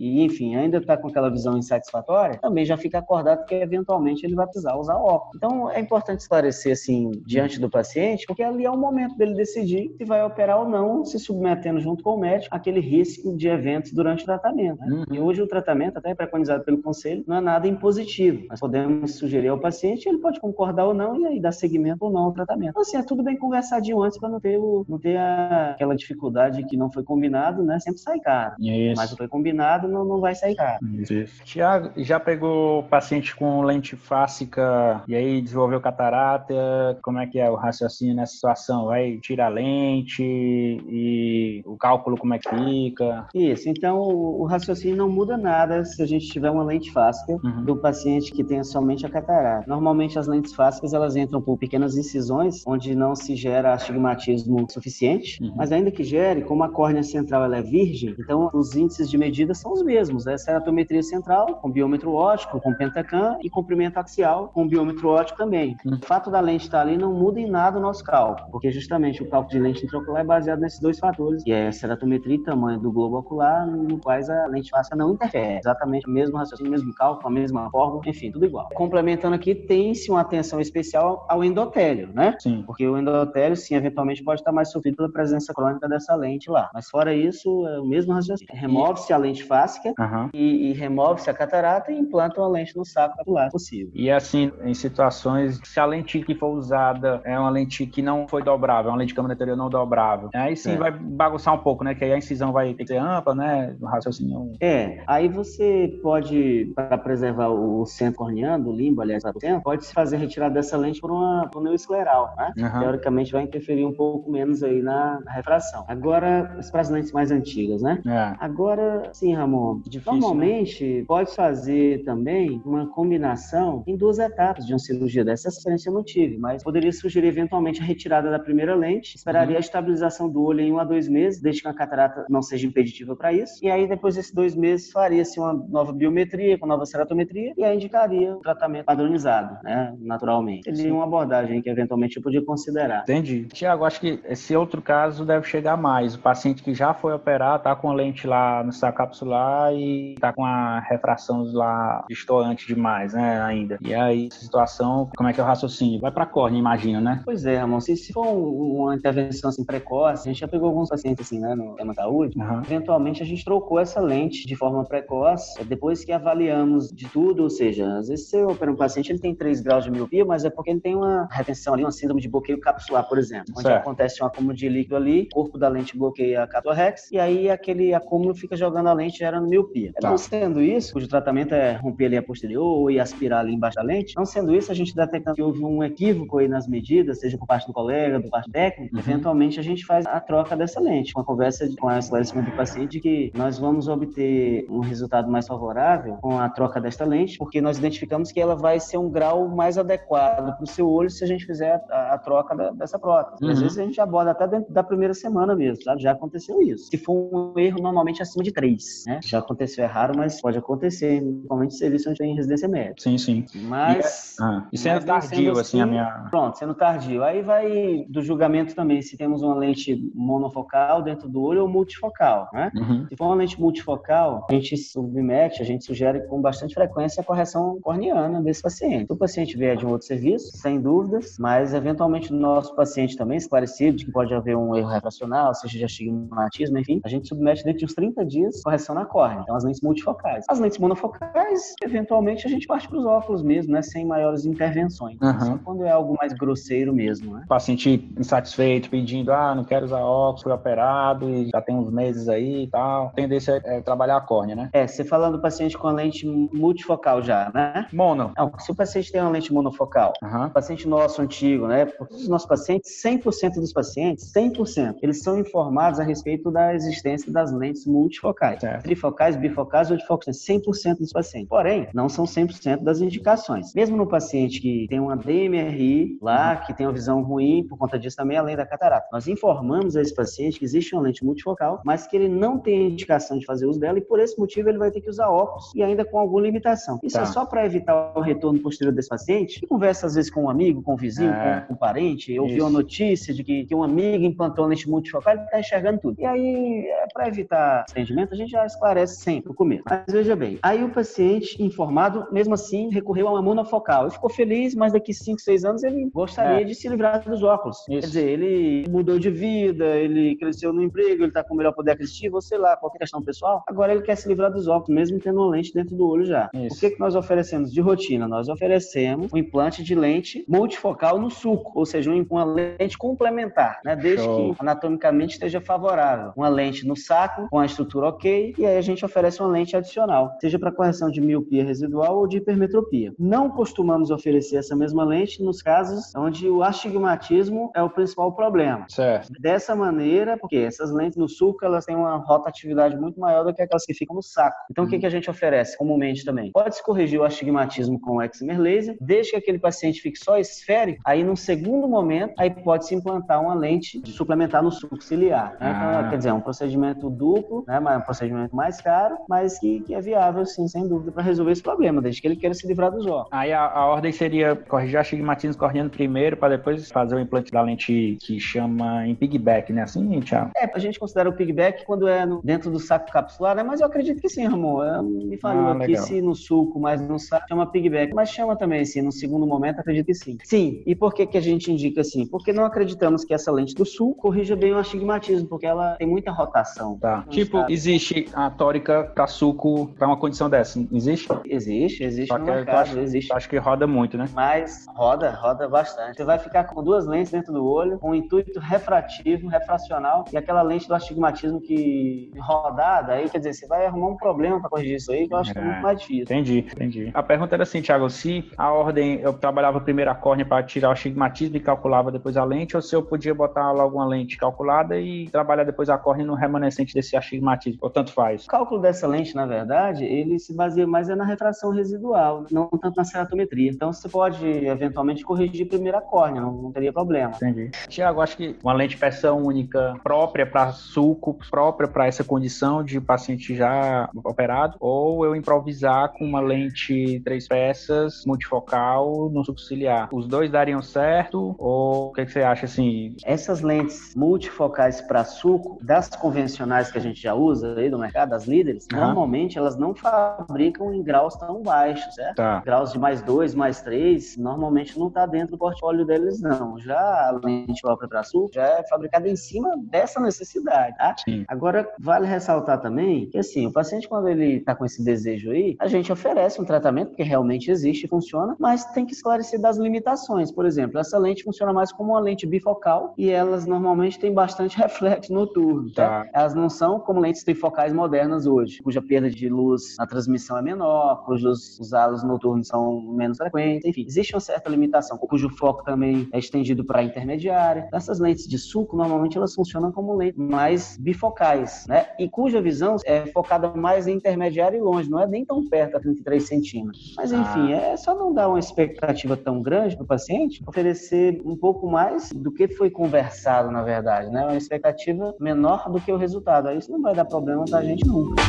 e, enfim, ainda está com aquela visão insatisfatória, também já fica acordado que eventualmente ele vai precisar usar óculos. Então é importante esclarecer assim diante do paciente, porque ali é o momento dele decidir se vai operar ou não, se submetendo junto com o médico aquele risco de eventos durante o tratamento. Né? Uhum. E hoje o tratamento, até preconizado pelo conselho, não é nada impositivo. Nós podemos sugerir ao paciente, ele pode concordar ou não e aí dar seguimento ou não ao tratamento. Então, assim, é tudo bem conversadinho antes para não ter, o, não ter a, aquela dificuldade que não foi combinado, né? Sempre sai caro. Isso. Mas foi combinado, não, não vai sair caro. Isso. Tiago, já pegou paciente com lente fásica e aí desenvolveu catarata? Como é que é o raciocínio nessa situação? Vai tirar a lente e o cálculo como é que fica? Isso, então o, o raciocínio não muda nada se a gente tiver uma lente fásica uhum. do paciente que tenha somente a catarata. Normalmente as lentes fásicas elas entram por pequenas incisões onde não se gera astigmatismo suficiente, uhum. mas ainda que gere, como a córnea central ela é virgem, então os índices de medida são os mesmos, né? Ceratometria central com biômetro óptico, com pentacam e comprimento axial com biômetro óptico também. Uhum. O fato da lente estar ali não muda em nada o nosso cálculo, porque justamente o cálculo de lente intraocular é baseado nesses dois fatores, que é a ceratometria e tamanho do globo ocular, no quais a lente fásica não interfere. Exatamente o mesmo raciocínio, o mesmo cálculo, a mesma fórmula, enfim, tudo igual. Complementando aqui, tem-se uma atenção especial ao endotélio, né? Sim. Porque o endotélio, sim, eventualmente pode estar mais sofrido pela presença crônica dessa lente lá. Mas fora isso, é o mesmo raciocínio. Remove-se a lente fáscica uhum. e, e remove-se a catarata e implanta uma lente no saco lado possível. E assim, em situações, se a lente que for usada é uma lente que não foi dobrável, é uma lente de câmera anterior não dobrável, aí sim é. vai bagunçar um pouco, né? Que aí a incisão vai ter que ser ampla, né? O raciocínio. É, aí você pode, para preservar o centro corneano, o limbo, aliás, do centro, pode se fazer retirada dessa lente por uma por escleral, né? Uhum. Teoricamente vai interferir um pouco menos aí na, na refração. Agora, para as lentes mais antigas, né? É. Agora, sim, Ramon, Difícil, né? normalmente né? pode fazer também uma combinação em duas etapas de uma cirurgia dessa experiência eu não tive, mas poderia sugerir eventualmente a retirada da primeira lente, esperaria uhum. a estabilização do olho em um a dois meses, desde que a catarata não seja impeditiva para isso, e aí depois desses dois meses faria-se uma nova biometria, com nova ceratometria, e aí indicaria o tratamento padronizado, né, naturalmente. Seria uma abordagem que eventualmente eu podia considerar. Entendi. Tiago, acho que esse outro caso deve chegar mais. O paciente que já foi operar, tá com a lente lá no saco capsular e tá com a refração lá distoante demais, né, ainda. E aí, situação, como é que é o raciocínio? Vai pra córnea, imagino, né? Pois é, Ramon. Se, se for uma intervenção assim precoce, a gente já pegou alguns pacientes assim, né, no tema saúde, uhum. eventualmente a gente trocou essa lente de forma precoce, depois que avaliamos de tudo, ou seja, às vezes você opera um paciente, ele tem 3 graus de miopia, mas é porque ele tem uma retenção ali, uma síndrome de bloqueio capsular, por exemplo, onde certo. acontece um acúmulo de líquido ali, o corpo da lente bloqueia a cápsula rex, e aí aquele acúmulo fica jogando a lente gerando miopia. Tá. Não sendo isso, cujo tratamento é romper ali a posterior e aspirar ali embaixo da lente, não sendo isso, a gente detecta que houve um equívoco aí nas medidas, seja por parte do colega, do parte técnico, uhum. eventualmente a gente faz a troca dessa lente, uma conversa com a esclarecimento do paciente que nós vamos obter um resultado mais favorável com a troca desta lente, porque nós identificamos que ela vai ser um grau mais adequado para o seu olho se a gente fizer a, a troca da, dessa prótese. Uhum. Às vezes a gente aborda até dentro da primeira semana mesmo, sabe? Já aconteceu isso. Se for um erro, normalmente acima de três, né? Já aconteceu, é raro, mas pode acontecer, principalmente serviço onde tem residência médica. Sim, sim. Mas... E, é, ah, e sendo tardio, assim, assim, a minha... Pronto, sendo tardio. Aí vai do julgamento também, se temos uma lente monofocal dentro do olho ou multifocal, né? Uhum. Se for uma lente multifocal, a gente submete, a gente sugere com bastante frequência a correção corneana desse paciente. Se o paciente vier de um outro serviço, sem dúvidas, mas eventualmente o nosso paciente também esclarecido de que pode haver um erro refracional, seja de astigmatismo, enfim, a gente submete dentro de uns 30 dias correção na córnea. Então, as lentes multifocais. As lentes monofocais, eventualmente, a gente parte para os óculos mesmo, né? Sem maiores intervenções. Uhum. Só quando é algo mais grosseiro mesmo, né? Paciente insatisfeito, pedindo, ah, não quero usar óculos, fui operado e já tem uns meses aí e tal. A tendência é, é trabalhar a córnea, né? É, você falando do paciente com a lente multifocal já, né? Mono. Não, se o paciente tem uma lente monofocal, uhum. paciente nosso antigo, né? Os nossos pacientes, 100% dos pacientes, 100%, eles são informados a respeito da existência das lentes multifocais. Certo. Trifocais, bifocais ou difocais, 100% dos pacientes. Porém, não são 100% das indicações. Mesmo no paciente que tem uma DMRI lá, que tem uma visão ruim, por conta disso também, além da catarata, nós informamos a esse paciente que existe uma lente multifocal, mas que ele não tem indicação de fazer uso dela e por esse motivo ele vai ter que usar óculos e ainda com alguma limitação. Isso é tá. é só para evitar o retorno posterior desse paciente, que conversa às vezes com um amigo, com um vizinho, é. com, um parente, ouviu a notícia de que, que um amigo implantou lente multifocal, ele está enxergando tudo. E aí, é, para evitar atendimento, a gente já esclarece sempre no começo. Mas veja bem, aí o paciente informado, mesmo assim, recorreu a uma monofocal. Ele ficou feliz, mas daqui 5, 6 anos ele gostaria é. de se livrar dos óculos. Isso. Quer dizer, ele mudou de vida, ele cresceu no emprego, ele está com melhor poder aquisitivo, sei lá, qualquer questão pessoal. Agora ele quer se livrar dos óculos, mesmo tendo uma lente dentro do olho já. Isso. O que, que nós oferecemos de rotina? Nós oferecemos um implante de lente multifocal no suco, ou seja, uma lente complementar, né? Desde Show. que anatomicamente esteja favorável. Uma lente no saco, com a estrutura ok, e aí a gente oferece uma lente adicional, seja para correção de miopia residual ou de hipermetropia. Não costumamos oferecer essa mesma lente nos casos onde o astigmatismo é o principal problema. Certo. Dessa maneira, porque essas lentes no suco, elas têm uma rotatividade muito maior do que aquelas que ficam no saco. Então, hum. o que, uhum. que a gente oferece comumente também? Pode-se corrigir o astigmatismo com o excimer laser, desde que aquele paciente fique só esférico, aí num segundo momento, aí pode-se implantar uma lente suplementar no suco ciliar. Né? Então, ah. quer dizer, é um procedimento duplo, né? Mas é um procedimento mais caro, mas que, que é viável, sim, sem dúvida, para resolver esse problema, desde que ele queira se livrar dos óculos. Aí a, a ordem seria corrigir o astigmatismo corneando primeiro, para depois fazer o implante da lente que chama em pigback, né? Assim, Thiago? É, a gente considera o pigback quando é no, dentro do saco capsular, né? Mas eu acredito que sim, Ramon. Eu me falou ah, aqui se no suco, mas no saco chama pigback. Mas chama também, assim, no segundo momento, acredito que sim. Sim, e por que, que a gente indica assim? Porque não acreditamos que essa lente do sul corrija bem o astigmatismo, porque ela tem muita rotação. Tá. Tipo, estado. existe a tórica para suco para uma condição dessa? Existe? Existe, existe Só no mercado, acho, existe. Acho que roda muito, né? Mas roda, roda bastante. Você vai ficar com duas lentes dentro do olho, com um intuito refrativo, refracional, e aquela lente do astigmatismo que rodada, aí quer dizer, você vai arrumar um problema para corrigir isso aí, que eu acho é. que é muito mais difícil. Entendi, entendi. A pergunta era assim, Thiago, se a ordem, eu trabalhava primeiro a córnea para tirar o astigmatismo e calculava depois a lente, ou se eu podia botar logo uma lente calculada e trabalhar depois a córnea no remanescente desse astigmatismo, tanto faz? O cálculo dessa lente, na verdade, ele se baseia mais na refração residual, não tanto na ceratometria. Então, você pode, eventualmente, corrigir primeiro a córnea, não, não teria problema. Entendi. Tiago, acho que uma lente peça única própria para suco, própria para essa condição de paciente já operado, ou eu improvisar com uma lente três peças, multifocal, no suco ciliar. Os dois dariam certo? Ou o que, que você acha assim? Essas lentes multifocais para suco, das convencionais que a gente já usa aí do mercado, das líderes, uhum. normalmente elas não fabricam em graus tão baixos, certo? Tá. Graus de mais dois, mais três, normalmente não está dentro do portfólio deles, não. Já a lente própria para suco já é fabricada em cima dessa necessidade, tá? Sim. Agora, vale ressaltar também que, assim, o paciente, quando ele está com esse desejo aí, a gente oferece um tratamento que realmente existe e funciona, mas tem que esclarecer das limitações. Por exemplo, essa lente funciona mais como uma lente bifocal e elas normalmente têm bastante reflexo noturno. Tá? tá? Elas não são como lentes trifocais modernas hoje, cuja perda de luz na transmissão é menor, cujos os halos noturnos são menos frequentes, enfim, existe uma certa limitação, cujo foco também é estendido para a intermediária. Então, essas lentes de suco, normalmente elas funcionam como lentes mais bifocais, né? E cuja visão é focada mais em intermediária e longe, não é nem tão perto a 33 centímetros. Mas enfim, ah. é só não dar uma expectativa tão grande para o paciente, oferecer um pouco mais do que foi conversado, na verdade, né? Uma expectativa menor do que o resultado. Aí isso não vai dar problema para a gente nunca.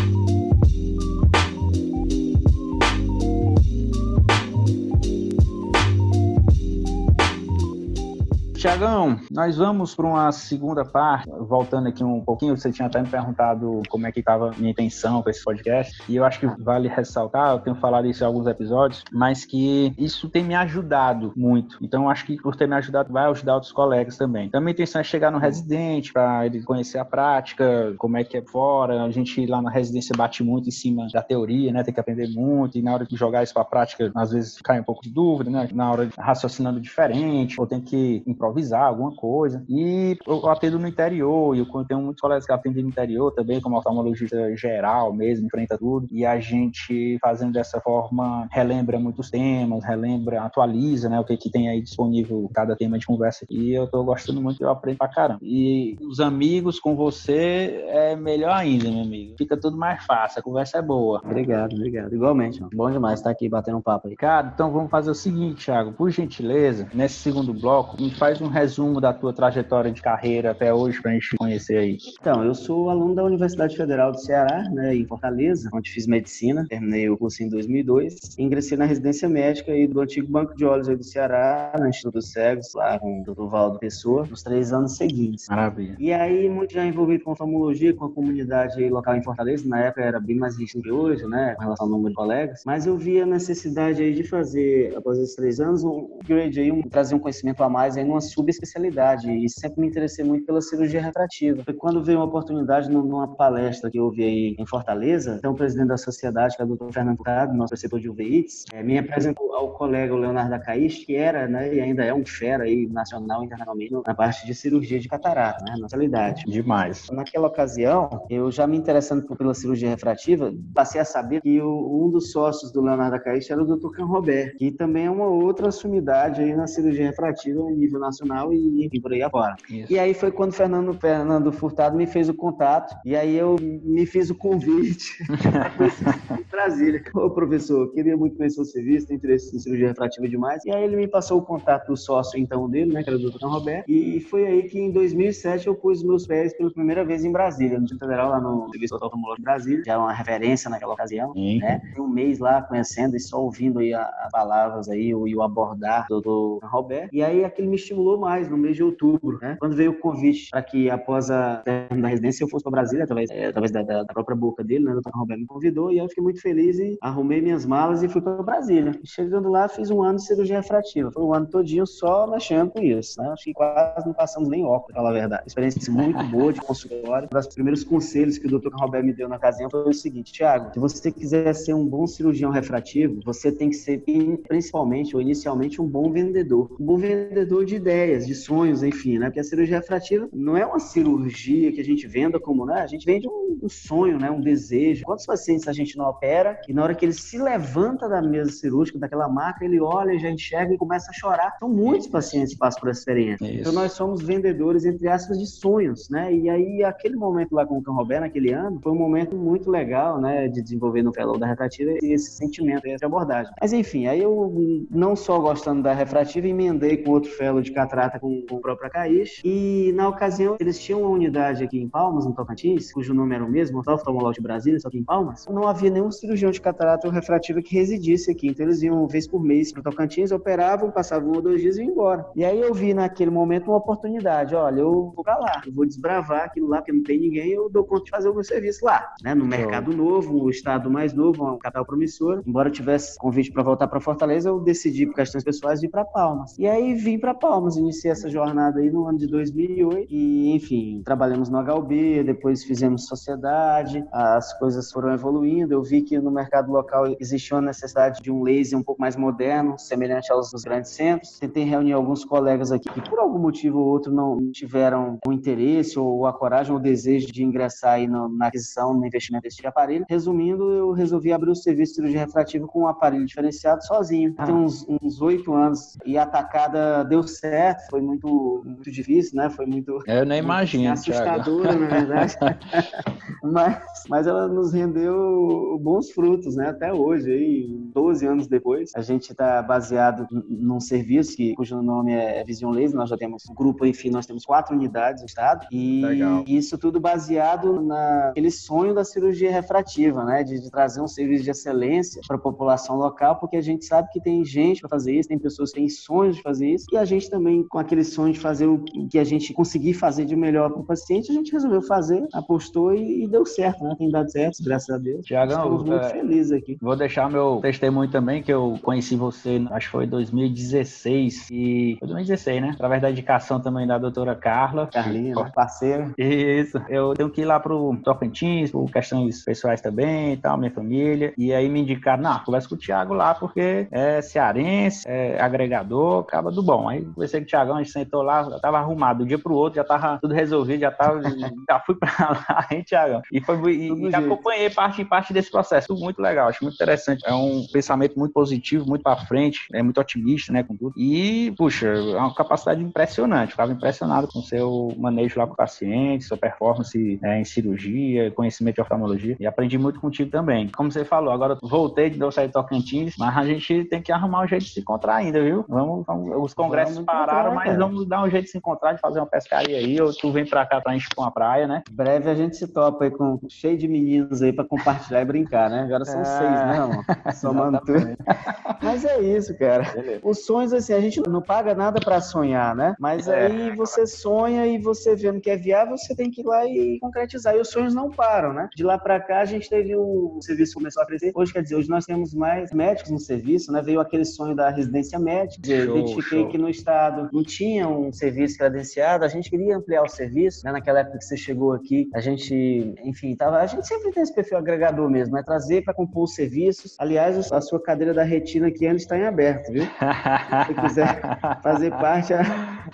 Tiagão, nós vamos para uma segunda parte, voltando aqui um pouquinho, você tinha até me perguntado como é que estava minha intenção com esse podcast, e eu acho que vale ressaltar, eu tenho falado isso em alguns episódios, mas que isso tem me ajudado muito. Então, acho que por ter me ajudado, vai ajudar outros colegas também. Então, minha intenção é chegar no residente, para ele conhecer a prática, como é que é fora. A gente lá na residência bate muito em cima da teoria, né? Tem que aprender muito, e na hora de jogar isso para a prática, às vezes cai um pouco de dúvida, né? Na hora de raciocinando diferente, ou tem que improvisar improvisar alguma coisa. E eu atendo no interior, e eu tenho muitos colegas que atendem no interior também, como oftalmologista geral mesmo, enfrenta tudo. E a gente, fazendo dessa forma, relembra muitos temas, relembra, atualiza, né, o que, que tem aí disponível cada tema de conversa. E eu tô gostando muito, eu aprendo pra caramba. E os amigos com você é melhor ainda, meu amigo. Fica tudo mais fácil, a conversa é boa. Obrigado, obrigado. Igualmente, mano. bom demais estar aqui batendo um papo aí. Cara, então vamos fazer o seguinte, Thiago, por gentileza, nesse segundo bloco, me faz um resumo da tua trajetória de carreira até hoje pra gente conhecer aí. Então, eu sou aluno da Universidade Federal do Ceará, né, em Fortaleza, onde fiz medicina, terminei o curso em 2002, ingressei na residência médica aí do antigo Banco de Olhos aí do Ceará, no Instituto Cegos, lá com o Dr. Valdo Pessoa, nos três anos seguintes. Maravilha. E aí, muito já envolvido com oftalmologia, com a comunidade local em Fortaleza, na época era bem mais rígido que hoje, né, com relação ao número de colegas, mas eu vi a necessidade aí de fazer, após esses três anos, um upgrade aí, um, trazer um conhecimento a mais aí numa subespecialidade, e sempre me interessei muito pela cirurgia refrativa. Foi quando veio uma oportunidade numa palestra que eu ouvi aí em Fortaleza, então o presidente da sociedade, que é o Dr. Fernando Prado, nosso preceptor de UVITS, é, me apresentou ao colega o Leonardo Acaiz, que era, né, e ainda é um fera aí, nacional e internacionalmente, na parte de cirurgia de catarata, né, na realidade. Demais. Naquela ocasião, eu já me interessando pela cirurgia refrativa, passei a saber que o, um dos sócios do Leonardo Acaiz era o Dr. Can Robert, que também é uma outra sumidade aí na cirurgia refrativa a nível nacional e, e por aí afora. Isso. E aí foi quando o Fernando, Fernando Furtado me fez o contato, e aí eu me fiz o convite em Brasília. Ô professor, queria muito conhecer o serviço, tem interesse em cirurgia refrativa demais. E aí ele me passou o contato do sócio então dele, né, que era o Dr. Can Robert, e foi aí que em 2007 eu pus meus pés pela primeira vez em Brasília, no Federal, lá no Serviço Oftalmológico de Brasília, já é uma referência naquela ocasião, Sim. né? Tem um mês lá conhecendo e só ouvindo aí as palavras aí, e o abordar do, do Roberto. E aí aquilo me estimulou mais no mês de outubro, né? Quando veio o convite para que após a término da residência eu fosse para Brasília, através, é, através da, da, própria boca dele, né? O Dr. Roberto me convidou e eu fiquei muito feliz e arrumei minhas malas e fui para Brasília. E chegando lá, fiz um ano de cirurgia refrativa. Foi um ano todinho só mexendo com isso, né? Acho que quase não passamos nem óculos, pra falar a verdade. Experiência muito boa de consultório. Um dos primeiros conselhos que o Dr. Roberto me deu na ocasião foi o seguinte, Tiago, se você quiser ser um bom cirurgião refrativo, você tem que ser principalmente ou inicialmente um bom vendedor. Um bom vendedor de ideias, de sonhos, enfim, né? Porque a cirurgia refrativa não é uma cirurgia que a gente venda como, né? A gente vende um, um sonho, né? Um desejo. Quantos pacientes a gente não opera e na hora que ele se levanta da mesa cirúrgica, daquela maca, ele olha, já enxerga e começa a chorar. São muitos pacientes que passam por essa experiência. Isso. Então nós somos vendedores, entre aspas, de sonhos, né? E aí aquele momento lá com o Cão Roberto, naquele ano, foi um momento muito legal, né? De desenvolver no fellow da refrativa esse sentimento, essa abordagem. Mas enfim, aí eu não só gostando da refrativa, emendei com outro fellow de catrata com, com o próprio Acaiz. E na ocasião, eles tinham uma unidade aqui em Palmas, no Tocantins, cujo nome era o mesmo, o Oftalmológico de Brasília, só que em Palmas. Não havia nenhum cirurgião de catarata ou refrativa que residisse aqui. Então eles iam uma vez por mês para Tocantins, operavam, passavam um ou dois dias e iam embora. E aí eu vi naquele momento uma oportunidade. Olha, eu vou para lá, eu vou desbravar aquilo lá, porque não tem ninguém, eu dou conta de fazer o meu serviço lá, né? No mercado novo, o estado mais novo, um capital promissor. Embora eu tivesse convite para voltar para Fortaleza, eu decidi por questões pessoais ir para Palmas. E aí vim para Palmas, iniciei essa jornada aí no ano de 2008 e, enfim, trabalhamos no HUB, depois fizemos sociedade, as coisas foram evoluindo. Eu vi que no mercado local existia uma necessidade de um laser um pouco mais moderno, semelhante aos dos grandes centros. Tentei reunir alguns colegas aqui que por algum motivo ou outro não tiveram o interesse ou a coragem ou o desejo de ingressar aí no, na aquisição, no investimento desse aparelho. Resumindo, eu resolvi abrir o serviço de cirurgia refrativa com um aparelho diferenciado sozinho. Tem uns oito anos e a atacada deu certo, foi muito, muito difícil, né? Foi muito. Eu nem imagino. Assustadora, na verdade. mas, mas ela nos rendeu bons frutos, né? Até hoje, aí, 12 anos depois. A gente está baseado num serviço que, cujo nome é Vision Laser. Nós já temos um grupo, enfim, nós temos quatro unidades no estado. E Legal. isso tudo baseado naquele sonho da cirurgia refrativa, né? De, de trazer um serviço de excelência para a população local, porque a gente sabe que tem gente para fazer isso, tem pessoas que têm sonhos de fazer isso, e a gente também, com aquele sonho de fazer o que a gente conseguir fazer de melhor para o paciente, a gente resolveu fazer, apostou e, e, deu certo, né? Tem dado certo, graças a Deus. Tiagão, Estamos muito é, felizes aqui. Vou deixar meu testemunho também, que eu conheci você, acho que foi em 2016, e foi 2016, né? Através da indicação também da doutora Carla. Carlinha, né? parceira. Isso. Eu tenho que ir lá pro Tocantins, por questões pessoais também e tal, minha família. E aí me indicaram, não, conversa com o Thiago lá, porque é cearense, é agregador, acaba do bom. Aí conversei conversei com o Tiagão, a gente sentou lá, já tava arrumado. Do dia pro outro já tava tudo resolvido, já tava. já fui pra lá, hein, Tiagão? E, foi, e, e acompanhei parte em parte desse processo. Tudo muito legal, acho muito interessante. É um pensamento muito positivo, muito pra frente, é muito otimista, né, com tudo. E, puxa, é uma capacidade impressionante. Eu tava impressionado com o seu manejo lá com o paciente, sua performance é, em cirurgia, conhecimento de oftalmologia. E aprendi muito contigo também. Como você falou, agora voltei de sair de Tocantins, mas a gente tem que arrumar um jeito de se encontrar ainda, viu? Vamos, vamos os congressos vamos pararam, mas cara. vamos dar um jeito de se encontrar, de fazer uma pescaria aí, ou tu vem pra cá pra encher com a praia, né? Breve a gente se topa aí com cheio de meninos aí pra compartilhar e brincar, né? Agora são é... seis, né, amor? Somando tudo. Mas é isso, cara. Beleza. Os sonhos, assim, a gente não paga nada pra sonhar, né? Mas é. aí você sonha e você vendo que é viável, você tem que ir lá e concretizar. E os sonhos não param, né? De lá pra cá, a gente teve o serviço começou a crescer. Hoje, quer dizer, hoje nós temos mais médicos no serviço, né? Veio aquele sonho da residência médica. Show, identifiquei show. que no estado não tinha um serviço credenciado, a gente queria ampliar o serviço, né? Naquela época que você chegou aqui, a gente, enfim, tava, a gente sempre tem esse perfil agregador mesmo, né? Trazer para compor os serviços. Aliás, a sua cadeira da retina aqui ainda está em aberto, viu? Se você quiser fazer parte,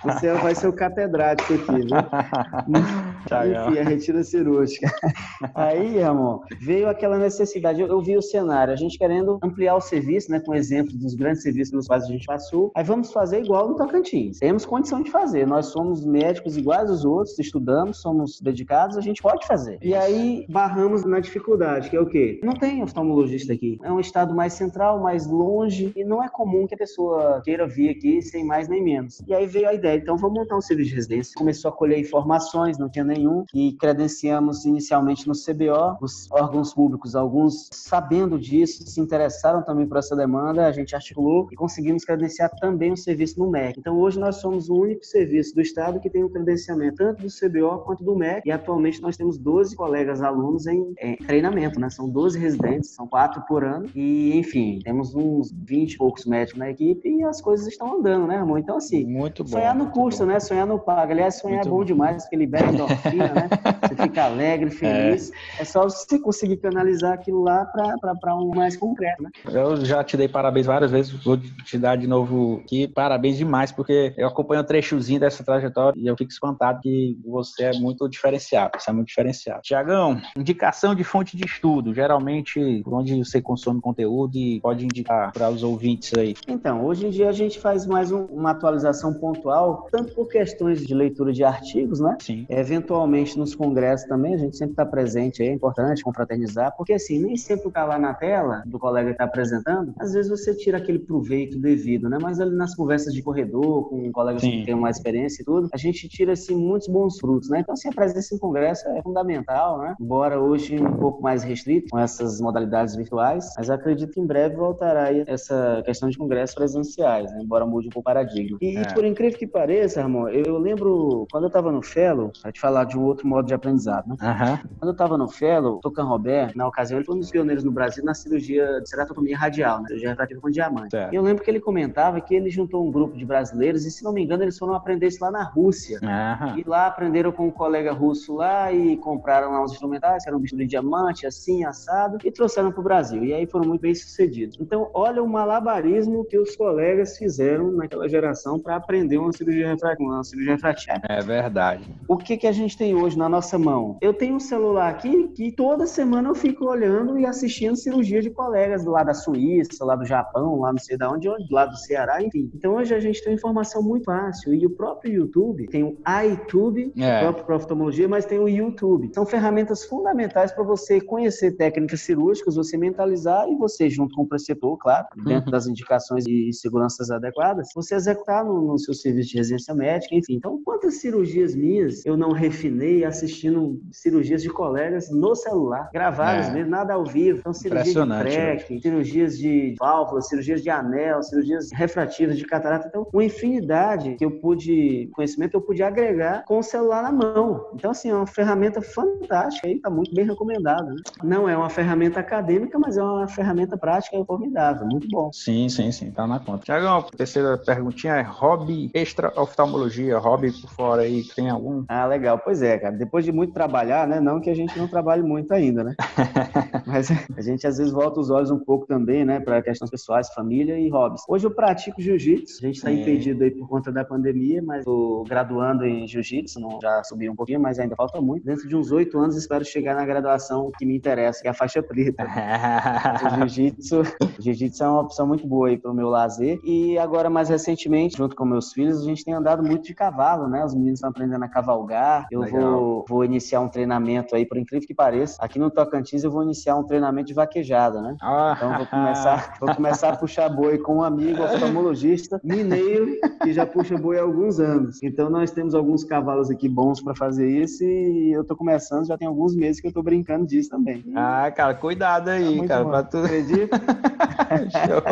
você vai ser o catedrático aqui, viu? Enfim, a retina cirúrgica. Aí, Ramon, veio aquela necessidade. Eu, eu vi o cenário, a gente querendo ampliar o serviço, né? Com exemplo dos grandes serviços nos quais a gente passou. Aí vamos fazer igual no Tocantins. Temos condição de fazer. Nós somos médicos iguais aos outros, estudamos, somos dedicados, a gente pode fazer. E aí barramos na dificuldade, que é o quê? Não tem oftalmologista aqui. É um estado mais central, mais longe, e não é comum que a pessoa queira vir aqui sem mais nem menos. E aí veio a ideia, então vamos montar um serviço de residência. Começou a colher informações, não tinha nenhum, e credenciamos inicialmente no CBO, os órgãos públicos, alguns sabendo disso, se interessaram também por essa demanda, a gente articulou e conseguimos credenciar também o serviço no MEC. Então hoje nós somos o único serviço do Estado que tem o um credenciamento tanto do CBO quanto do MEC, e atualmente nós temos 12 colegas alunos em, em treinamento, né? São 12 residentes, são quatro por ano, e enfim, temos uns 20 e poucos médicos na equipe e as coisas estão andando, né, amor? Então, assim, muito bom, sonhar no curso, bom. né? Sonhar no pago. Aliás, sonhar muito é bom, bom demais, porque libera endorfina, né? Você fica alegre, feliz. É, é só você conseguir canalizar aquilo lá para um mais concreto, né? Eu já te dei parabéns várias vezes, vou te dar de novo aqui. Parabéns demais, porque eu acompanho um trechozinho dessa trajetória e eu fico espantado que você é muito diferenciado. Você é muito diferenciado. Tiagão, indicação de fonte de estudo, geralmente onde você consome conteúdo e pode indicar para os ouvintes aí. Então, hoje em dia a gente faz mais um, uma atualização pontual, tanto por questões de leitura de artigos, né? Sim. Eventualmente nos congressos também, a gente sempre está presente aí, é importante confraternizar, porque assim, nem sempre está lá na tela do colega que está apresentando, às vezes você tira aquele proveito devido, né? Mas ali nas conversas de corredor, com colegas Sim. que têm mais experiência e tudo, a gente tira assim muitos bons frutos, né? Então, assim, a presença em congresso é fundamental, né? Embora hoje um pouco mais restrito com essas modalidades virtuais, mas acredito que em breve voltará aí essa questão de congressos presenciais, né? embora mude um pouco o paradigma. E, é. por incrível que pareça, Ramon, eu, eu lembro quando eu estava no Fellow, para te falar de um outro modo de aprendizado, né? Uhum. Quando eu estava no Fellow, Tocan Robert, na ocasião, ele foi um dos pioneiros no Brasil na cirurgia de ceratotomia radial, né? cirurgia refrativa com diamante. E eu lembro que ele comentava que ele juntou um grupo de brasileiros e, se não me engano, eles foram aprender isso lá na Rússia. Uhum. E lá aprenderam com um colega russo lá e compraram lá uns instrumentais, que eram um bicho de diamante, assim, assado, e trouxeram para o Brasil. E aí foram muito bem sucedidos. Então, olha o malabarismo que os colegas fizeram naquela geração para aprender uma cirurgia refrativa. Uma cirurgia refrativa. É verdade. O que, que a gente tem hoje na nossa mão? Eu tenho um celular aqui que toda semana eu fico olhando e assistindo cirurgia de colegas lá da Suíça, lá do Japão, lá não sei de onde, lá do Ceará, enfim. Então hoje a gente tem informação muito fácil. E o próprio YouTube, tem o iTube, é. o próprio para oftalmologia, mas tem o YouTube. São ferramentas fundamentais para você conhecer técnicas cirúrgicas, você mentalizar e você, junto com o preceptor, claro, dentro uhum. das indicações e seguranças adequadas, você executar no, no, seu serviço de residência médica, enfim. Então, quantas cirurgias minhas eu não refinei assistindo cirurgias de colegas no celular, gravadas é. mesmo, nada ao vivo. Então, cirurgias de crack, cirurgias de válvula, cirurgias de anel, cirurgias refrativas de catarata. Então, uma infinidade que eu pude, conhecimento eu pude agregar com o celular na mão. Então, assim, é uma ferramenta fantástica e está muito bem recomendada. Né? Não é uma ferramenta acadêmica, mas é uma ferramenta prática e formidável. Muito bom. Sim, sim, sim. Tá na conta. Tiagão, terceira perguntinha é hobby extra oftalmologia, hobby por fora aí, tem algum? Ah, legal. Pois é, cara. Depois de muito trabalhar, né? Não que a gente não trabalhe muito ainda, né? Mas a gente às vezes volta os olhos um pouco também, né, para questões pessoais, família e hobbies. Hoje eu pratico jiu-jitsu. A gente está impedido aí por conta da pandemia, mas estou graduando em jiu-jitsu, já subi um pouquinho, mas ainda falta muito. Dentro de uns oito anos espero chegar na graduação que me interessa, que é a faixa preta. jiu-jitsu, jiu-jitsu é uma opção muito boa aí para o meu lazer. E agora mais recentemente, junto com meus filhos, a gente tem andado muito de cavalo, né? Os meninos estão aprendendo a cavalgar. Eu vou, vou iniciar um treinamento aí, por incrível que pareça. Aqui no Tocantins eu vou iniciar um treinamento de vaquejada, né? Ah. Então vou começar, vou começar a puxar boi com um amigo oftalmologista mineiro que já puxa boi há alguns anos. Então nós temos alguns cavalos aqui bons para fazer isso e eu tô começando, já tem alguns meses que eu tô brincando disso também. Ah, cara, cuidado aí, tá cara, pra tu. Acredita? show,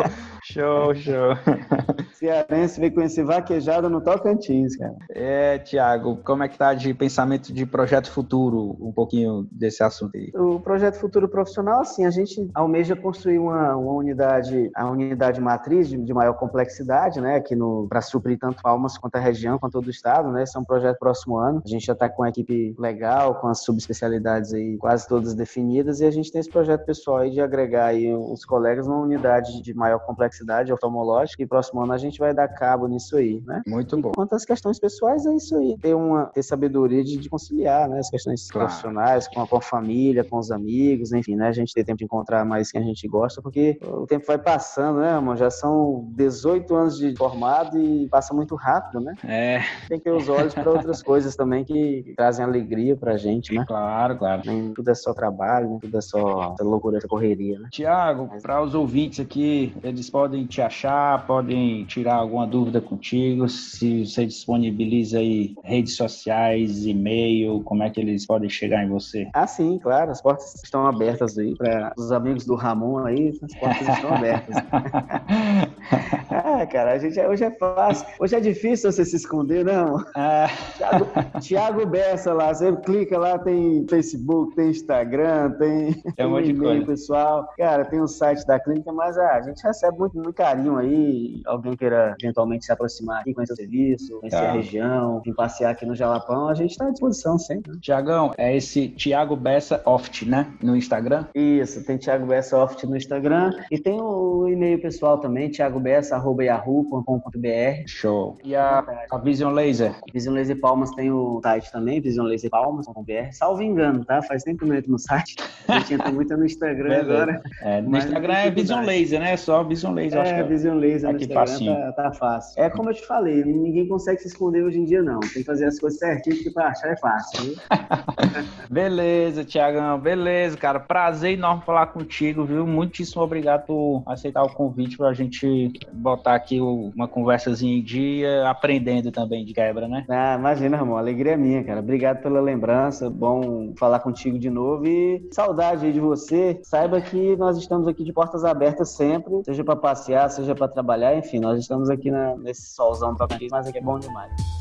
show, show. Cearense veio conhecer vaquejada no Tocantins, cara. É, Tiago, como é que tá de pensamento de projeto futuro? Um pouquinho desse assunto aí. O projeto futuro profissional, assim, a gente almeja construir uma, uma unidade, a unidade matriz de, de maior complexidade, né, aqui no para suprir tanto Palmas quanto a região, quanto todo o estado, né? Esse é um projeto próximo ano. A gente já está com uma equipe legal, com as subespecialidades aí quase todas definidas e a gente tem esse projeto pessoal aí de agregar aí os colegas numa unidade de maior complexidade oftalmológica e próximo ano a gente vai dar cabo nisso aí, né? Muito bom. Quanto às questões pessoais, é isso aí. Ter uma ter sabedoria de, de conciliar, né? As questões claro. profissionais com a, com a, família, com os amigos, enfim, né? A gente ter tempo de encontrar mais quem a gente gosta, porque o tempo vai passando, né, amor? Já são 18 anos de formado e passa muito rápido, né? É. Tem que ter os olhos para outras coisas também que trazem alegria pra gente, né? Claro, claro. Nem tudo é só trabalho, nem tudo é só loucura, essa correria, né? Tiago, para os ouvintes aqui, eles podem te achar, podem tirar alguma dúvida contigo, se você disponibiliza aí redes sociais, e-mail, como é que eles podem chegar em você? Ah, sim, claro, as portas estão abertas aí para os amigos do Ramon aí, as portas estão abertas. ah, cara, a gente é, hoje é fácil, hoje é difícil você se esconder, não. Ah. Tiago, Tiago Bessa lá, você clica lá, tem Facebook, tem Instagram, tem, é um monte de coisa. pessoal. Cara, tem o site da clínica, mas ah, a gente recebe muito, muito carinho aí, alguém queira eventualmente se aproximar aqui, conhecer o serviço, conhecer tá. a região, vir passear aqui no Jalapão, a gente está à disposição sempre. Né? Tiagão, é esse Tiago Bessa Oft, né? No Instagram? Isso, tem Tiago Bessa Oft no Instagram e tem o e-mail pessoal também, tiagobessa.yahoo.com.br. Show. E a, a Vision Laser? Vision Laser Palmas tem o site também, visionlaserpalmas.br. Salvo engano, tá? Faz tempo que eu não entro no site. A gente entra muito no Instagram agora. É, no Instagram é Vision Laser, né? Só Vision Laser. É, acho que é Vision Laser aqui tá, tá, fácil. É como eu te falei, ninguém consegue se esconder hoje em dia, não. Tem que fazer as coisas certinho, porque pra achar é fácil. beleza, Tiagão. Beleza, cara. Prazer enorme falar contigo, viu? Muitíssimo obrigado por aceitar o convite pra gente botar aqui uma conversazinha em dia, aprendendo também de quebra, né? Ah, imagina, irmão. Alegria minha, cara. Obrigado pela lembrança. Bom falar contigo de novo e saudade aí de você. Saiba que nós estamos aqui de portas abertas sempre, seja para passear, seja para trabalhar, enfim, nós estamos aqui na, nesse solzão aqui, mas aqui é bom demais.